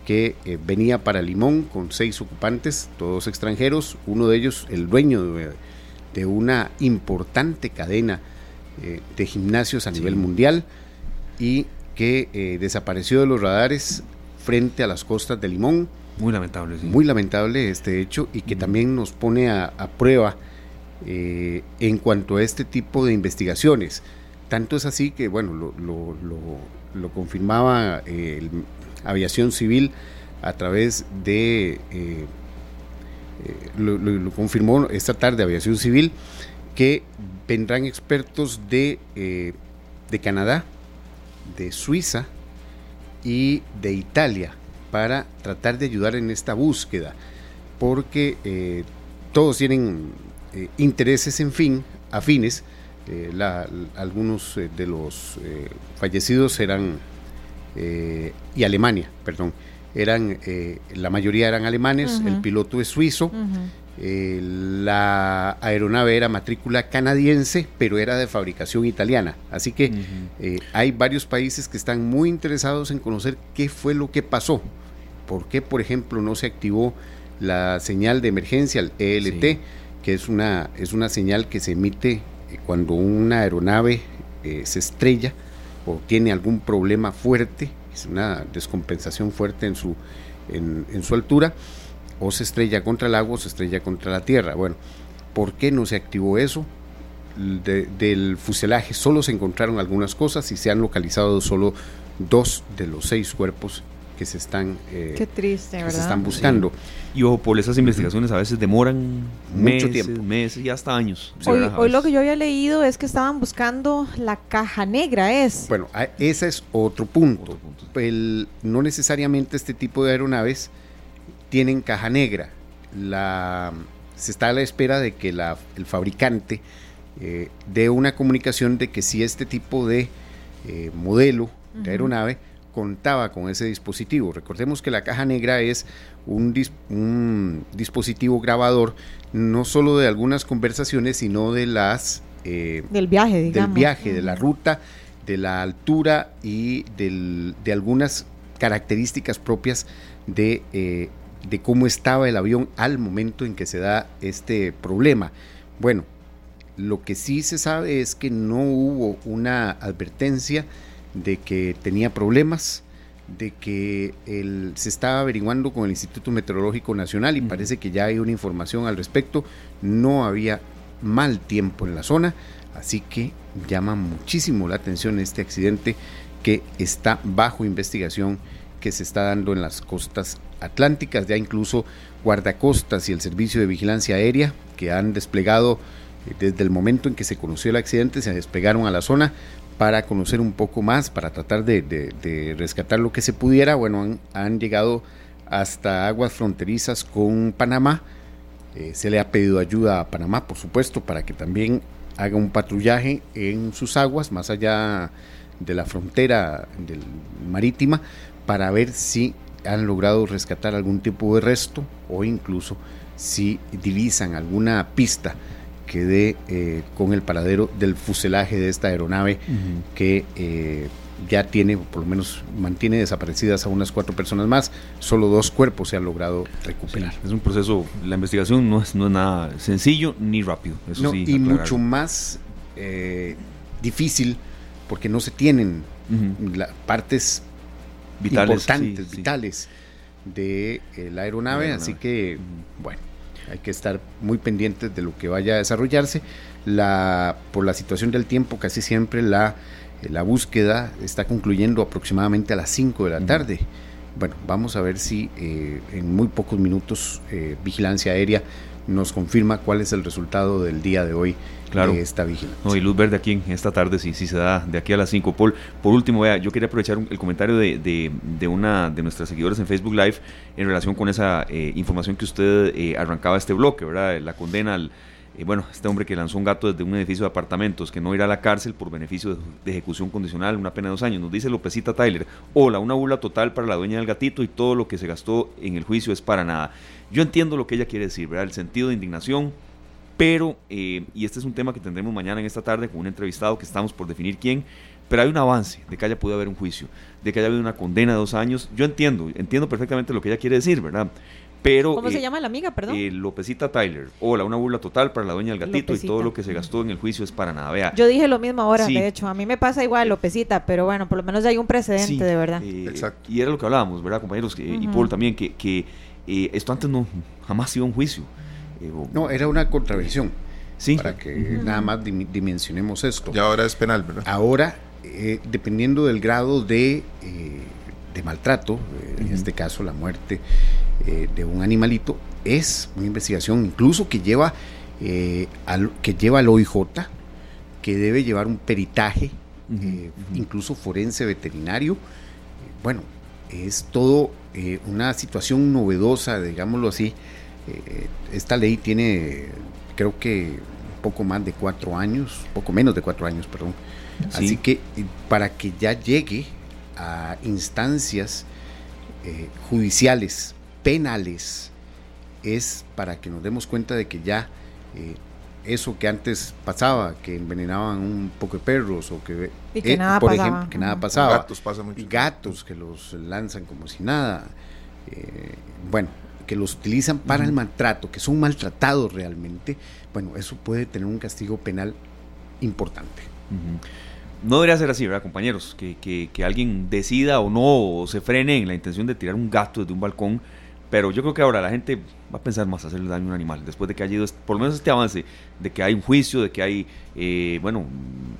que venía para Limón con seis ocupantes, todos extranjeros, uno de ellos el dueño de, una importante cadena de gimnasios a nivel mundial y que desapareció de los radares frente a las costas de Limón. Muy lamentable, sí. Muy lamentable este hecho y que también nos pone a, prueba eh, en cuanto a este tipo de investigaciones. Tanto es así que, bueno, lo, confirmaba eh, Aviación Civil a través de, eh, lo, confirmó esta tarde Aviación Civil, que vendrán expertos de, de Canadá, de Suiza, y de Italia para tratar de ayudar en esta búsqueda, porque eh, todos tienen eh, intereses en fin, afines. Eh, algunos de los fallecidos eran, y Alemania, perdón, eran, la mayoría eran alemanes, el piloto es suizo. Eh, la aeronave era matrícula canadiense, pero era de fabricación italiana. Así que eh, hay varios países que están muy interesados en conocer qué fue lo que pasó. ¿Por qué, por ejemplo, no se activó la señal de emergencia, el ELT, que es una, es una señal que se emite eh, cuando una aeronave se estrella o tiene algún problema fuerte, es una descompensación fuerte en su, en su altura? o se estrella contra el agua o se estrella contra la tierra. Bueno, ¿por qué no se activó eso? del fuselaje solo se encontraron algunas cosas y se han localizado solo dos de los seis cuerpos que se están, eh, Qué triste, se están buscando. Y ojo, por esas investigaciones a veces demoran mucho meses, tiempo. meses y hasta años. Hoy, lo que yo había leído es que estaban buscando la caja negra, ¿es? Bueno, ese es otro punto. El, no necesariamente este tipo de aeronaves tienen caja negra. La, se está a la espera de que la, el fabricante eh, dé una comunicación de que si este tipo de eh, modelo de aeronave contaba con ese dispositivo. Recordemos que la caja negra es un, un dispositivo grabador no solo de algunas conversaciones, sino de las... Eh, del viaje, digamos. Del viaje, de la ruta, de la altura y del, de algunas características propias de de cómo estaba el avión al momento en que se da este problema. Bueno, lo que sí se sabe es que no hubo una advertencia de que tenía problemas, de que se estaba averiguando con el Instituto Meteorológico Nacional y parece que ya hay una información al respecto. No había mal tiempo en la zona, así que llama muchísimo la atención este accidente que está bajo investigación que se está dando en las costas atlánticas, ya incluso guardacostas y el servicio de vigilancia aérea que han desplegado eh, desde el momento en que se conoció el accidente, se despegaron a la zona para conocer un poco más, para tratar de, rescatar lo que se pudiera. Bueno, han, llegado hasta aguas fronterizas con Panamá. Eh, se le ha pedido ayuda a Panamá, por supuesto, para que también haga un patrullaje en sus aguas, más allá de la frontera marítima, para ver si han logrado rescatar algún tipo de resto o incluso si divisan alguna pista que dé eh, con el paradero del fuselaje de esta aeronave que eh, ya tiene, por lo menos mantiene desaparecidas a unas cuatro personas más, solo dos cuerpos se han logrado recuperar. es un proceso, la investigación no es, no es nada sencillo ni rápido. y mucho más eh, difícil porque no se tienen partes importantes, vitales de eh, la aeronave, así que, bueno, hay que estar muy pendientes de lo que vaya a desarrollarse. La, por la situación del tiempo, casi siempre la, eh, la búsqueda está concluyendo aproximadamente a las 5 de la tarde. Bueno, vamos a ver si eh, en muy pocos minutos Vigilancia Aérea nos confirma cuál es el resultado del día de hoy claro. de esta vigilancia. No, y luz verde aquí en esta tarde, si sí, se da de aquí a las 5. Paul, por último, vea, yo quería aprovechar el comentario de, de, de, una de nuestras seguidores en Facebook Live en relación con esa eh, información que usted eh, arrancaba este bloque, ¿verdad? La condena al eh, bueno, este hombre que lanzó un gato desde un edificio de apartamentos, que no irá a la cárcel por beneficio de, ejecución condicional, una pena de dos años. Nos dice Lopecita Tyler, hola, una burla total para la dueña del gatito y todo lo que se gastó en el juicio es para nada. Yo entiendo lo que ella quiere decir, ¿verdad? El sentido de indignación, pero, eh, y este es un tema que tendremos mañana en esta tarde con un entrevistado que estamos por definir quién, pero hay un avance de que haya podido haber un juicio, de que haya habido una condena de dos años. Yo entiendo, entiendo perfectamente lo que ella quiere decir, ¿verdad? Pero, ¿Cómo se eh, llama la amiga, perdón? eh, Lopecita Tyler. Hola, una burla total para la dueña del gatito y todo lo que se gastó en el juicio es para nada. Vea. Yo dije lo mismo ahora, Sí. de hecho. A mí me pasa igual, Lopecita, pero bueno, por lo menos ya hay un precedente, Sí, de verdad. eh, Exacto. Y era lo que hablábamos, ¿verdad, compañeros? Que- Y. Paul también, que, que eh, esto antes no jamás iba a un juicio. Eh, o- No, era una contravención. sí. Para que nada más dim- dimensionemos esto. Y ahora es penal, ¿verdad? Ahora, eh, dependiendo del grado de, eh, de maltrato, eh, en este caso la muerte eh, de un animalito, es una investigación incluso que lleva, eh, al, que lleva al OIJ, que debe llevar un peritaje, eh, incluso forense veterinario. Bueno, es todo eh, una situación novedosa, digámoslo así. Eh, esta ley tiene, creo que un poco más de cuatro años, poco menos de cuatro años, perdón. Sí. Así que eh, para que ya llegue a instancias eh, judiciales, penales, es para que nos demos cuenta de que ya eh, eso que antes pasaba, que envenenaban un poco de perros o que, Y que eh, nada por pasaba. ejemplo, que nada pasaba, Gatos pasa mucho. y gatos que los lanzan como si nada, eh, bueno, que los utilizan para el maltrato, que son maltratados realmente, bueno, eso puede tener un castigo penal importante. No debería ser así, ¿verdad, compañeros? Que, que- que alguien decida o no, o se frene en la intención de tirar un gato desde un balcón. Pero yo creo que ahora la gente va a pensar más hacerle daño a un animal, después de que haya ido, este- por lo menos este avance, de que hay un juicio, de que hay, eh, bueno,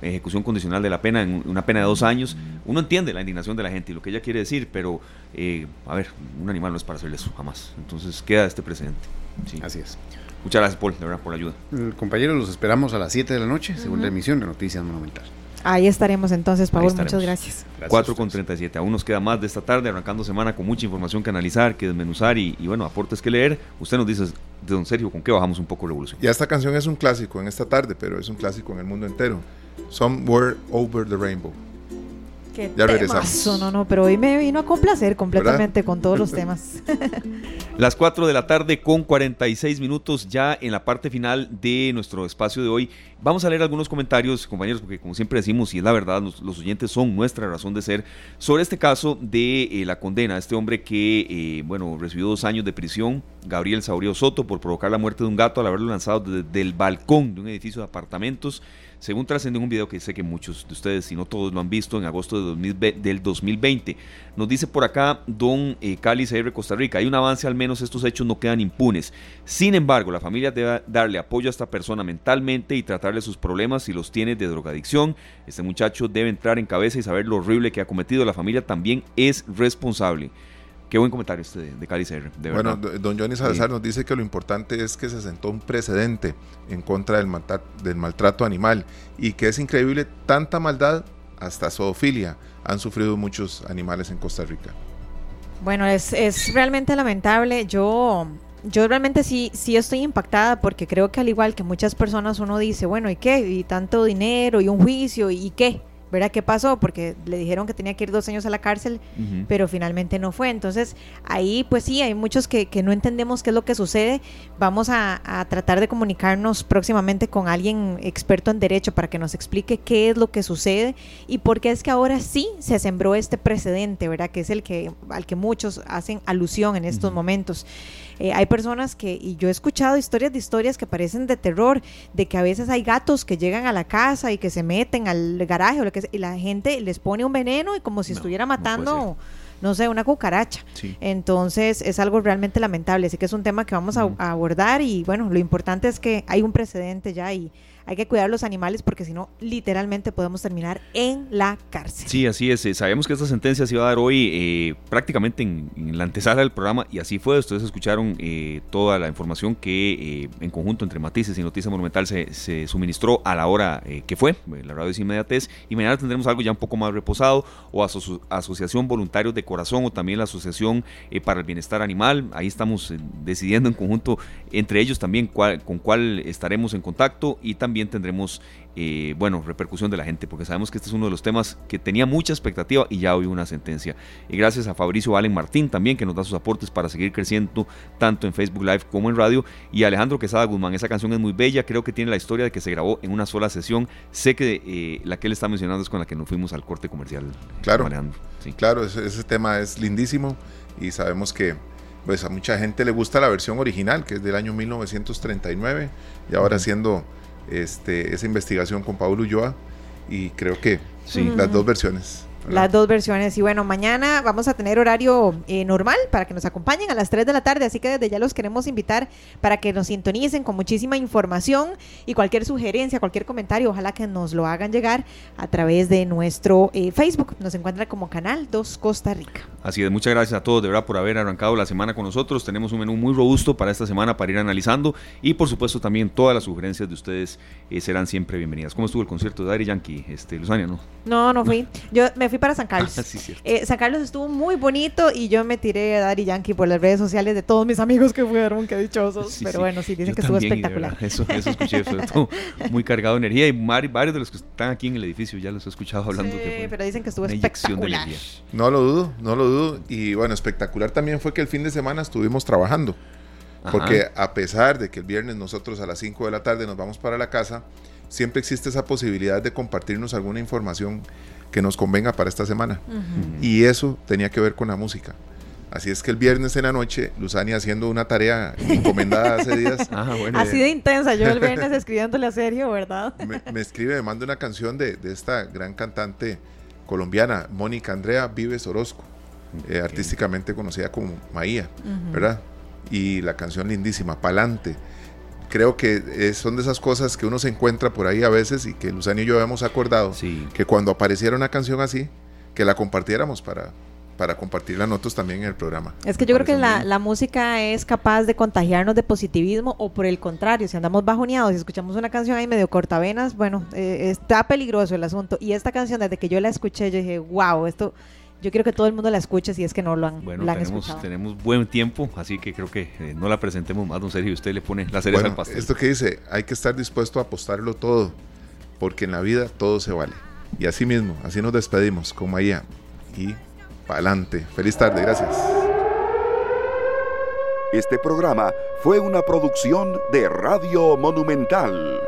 ejecución condicional de la pena, en una pena de dos años. Uno entiende la indignación de la gente y lo que ella quiere decir, pero, eh, a ver, un animal no es para hacerle eso, jamás. Entonces queda este precedente. Sí. Así es. Muchas gracias, Paul, de verdad, por la ayuda. Compañeros, los esperamos a las 7 de la noche, segunda emisión de Noticias Monumental. Ahí estaremos entonces, Paul. estaremos. Muchas gracias. Gracias 4 a con ustedes. 37. Aún nos queda más de esta tarde, arrancando semana con mucha información que analizar, que desmenuzar y, y, bueno, aportes que leer. Usted nos dice, de don Sergio, ¿con qué bajamos un poco la evolución? Ya esta canción es un clásico en esta tarde, pero es un clásico en el mundo entero. Somewhere Over the Rainbow. Qué Ya regresamos. temazo, no, no, pero hoy me vino a complacer completamente con todos los temas. Las 4 de la tarde con 46 minutos ya en la parte final de nuestro espacio de hoy. Vamos a leer algunos comentarios, compañeros, porque como siempre decimos, y es la verdad, los, los oyentes son nuestra razón de ser, sobre este caso de eh, la condena a este hombre que, eh, bueno, recibió dos años de prisión, Gabriel Saurio Soto, por provocar la muerte de un gato al haberlo lanzado desde el balcón de un edificio de apartamentos. Según trascendió en un video que sé que muchos de ustedes, si no todos lo han visto, en agosto de 2020 del 2020. Nos dice por acá don eh, Cali CR Costa Rica, hay un avance, al menos estos hechos no quedan impunes. Sin embargo, la familia debe darle apoyo a esta persona mentalmente y tratarle sus problemas si los tiene de drogadicción. Este muchacho debe entrar en cabeza y saber lo horrible que ha cometido. La familia también es responsable. Qué buen comentario este de, de Cali CR, de Bueno, verdad. do- don Johnny Salazar Sí. nos dice que lo importante es que se sentó un precedente en contra del, malta- del maltrato animal y que es increíble tanta maldad hasta zoofilia han sufrido muchos animales en Costa Rica. Bueno, es, es realmente lamentable. Yo, yo realmente sí, sí estoy impactada porque creo que al igual que muchas personas uno dice, bueno, ¿y qué? Y tanto dinero y un juicio, ¿y qué? ¿Verdad qué pasó? Porque le dijeron que tenía que ir dos años a la cárcel, pero finalmente no fue. Entonces, ahí pues sí, hay muchos que, que no entendemos qué es lo que sucede. Vamos a, a tratar de comunicarnos próximamente con alguien experto en derecho para que nos explique qué es lo que sucede y por qué es que ahora sí se sembró este precedente, ¿verdad? Que es el que al que muchos hacen alusión en estos momentos. Eh, hay personas que, y yo he escuchado historias de historias que parecen de terror, de que a veces hay gatos que llegan a la casa y que se meten al garaje o lo que sea, y la gente les pone un veneno y como si No, estuviera matando, no, sé, una cucaracha. Sí. Entonces es algo realmente lamentable, así que es un tema que vamos a abordar y bueno, lo importante es que hay un precedente ya y hay que cuidar los animales porque si no, literalmente podemos terminar en la cárcel. Sí, así es. Eh, Sabíamos que esta sentencia se iba a dar hoy eh, prácticamente en, la antesala del programa y así fue. Ustedes escucharon eh, toda la información que eh, en conjunto entre Matices y Noticia Monumental se, suministró a la hora eh, que fue, eh, la radio es inmediatez. Y mañana tendremos algo ya un poco más reposado o aso- Asociación Voluntarios de Corazón o también la Asociación para el Bienestar Animal. Ahí estamos decidiendo en conjunto entre ellos también con cuál estaremos en contacto y también también tendremos eh, bueno, repercusión de la gente, porque sabemos que este es uno de los temas que tenía mucha expectativa y ya hoy una sentencia. Y gracias a Fabricio Allen Martín también, que nos da sus aportes para seguir creciendo tanto en Facebook Live como en radio. Y Alejandro Quesada Guzmán, esa canción es muy bella, creo que tiene la historia de que se grabó en una sola sesión. Sé que eh, la que él está mencionando es con la que nos fuimos al corte comercial. Claro, sí. claro, ese, ese tema es lindísimo y sabemos que pues a mucha gente le gusta la versión original, que es del año 1939, y ahora haciendo este, esa investigación con Pablo Ulloa, y creo que sí. las dos versiones. Las dos versiones. Y bueno, mañana vamos a tener horario eh, normal para que nos acompañen a las 3 de la tarde, así que desde ya los queremos invitar para que nos sintonicen con muchísima información y cualquier sugerencia, cualquier comentario, ojalá que nos lo hagan llegar a través de nuestro eh, Facebook. Nos encuentra como Canal 2 Costa Rica. Así es, muchas gracias a todos de verdad por haber arrancado la semana con nosotros. Tenemos un menú muy robusto para esta semana para ir analizando y por supuesto también todas las sugerencias de ustedes eh, serán siempre bienvenidas. ¿Cómo estuvo el concierto de Daddy Yankee, este, Luzania, no? No, no fui. Yo me fui para San Carlos. Ah, sí, eh, San Carlos estuvo muy bonito y yo me tiré a Daddy Yankee por las redes sociales de todos mis amigos que fueron, qué dichosos. Pero bueno, sí, dicen que estuvo espectacular. Eso, eso escuché, sobre todo muy cargado de energía y varios de los que están aquí en el edificio ya los he escuchado hablando. Sí, que fue pero dicen que estuvo espectacular. No lo dudo, no lo dudo. Y bueno, espectacular también fue que el fin de semana estuvimos trabajando. Porque a pesar de que el viernes nosotros a las 5 de la tarde nos vamos para la casa, siempre existe esa posibilidad de compartirnos alguna información que nos convenga para esta semana. Y eso tenía que ver con la música. Así es que el viernes en la noche, Luzania haciendo una tarea encomendada hace días. Ah, Así de intensa, yo el viernes escribiéndole a Sergio, ¿verdad? Me, escribe, me manda una canción de, de, esta gran cantante colombiana, Mónica Andrea Vives Orozco, eh, artísticamente conocida como Maía, ¿verdad? Y la canción lindísima, Palante creo que son de esas cosas que uno se encuentra por ahí a veces y que Luzani y yo hemos acordado que cuando apareciera una canción así, que la compartiéramos para, para compartirla nosotros también en el programa. Es que yo creo que la, la, música es capaz de contagiarnos de positivismo o por el contrario, si andamos bajoneados y escuchamos una canción ahí medio cortavenas, bueno, eh, está peligroso el asunto. Y esta canción, desde que yo la escuché, yo dije, wow, esto yo quiero que todo el mundo la escuche si es que no lo han, bueno, la han tenemos, escuchado. tenemos buen tiempo, así que creo que eh, no la presentemos más, don Sergio. Usted le pone la cereza bueno, al pastel. Esto que dice, hay que estar dispuesto a apostarlo todo, porque en la vida todo se vale. Y así mismo, así nos despedimos con Maía. Y para adelante. Feliz tarde, gracias. Este programa fue una producción de Radio Monumental.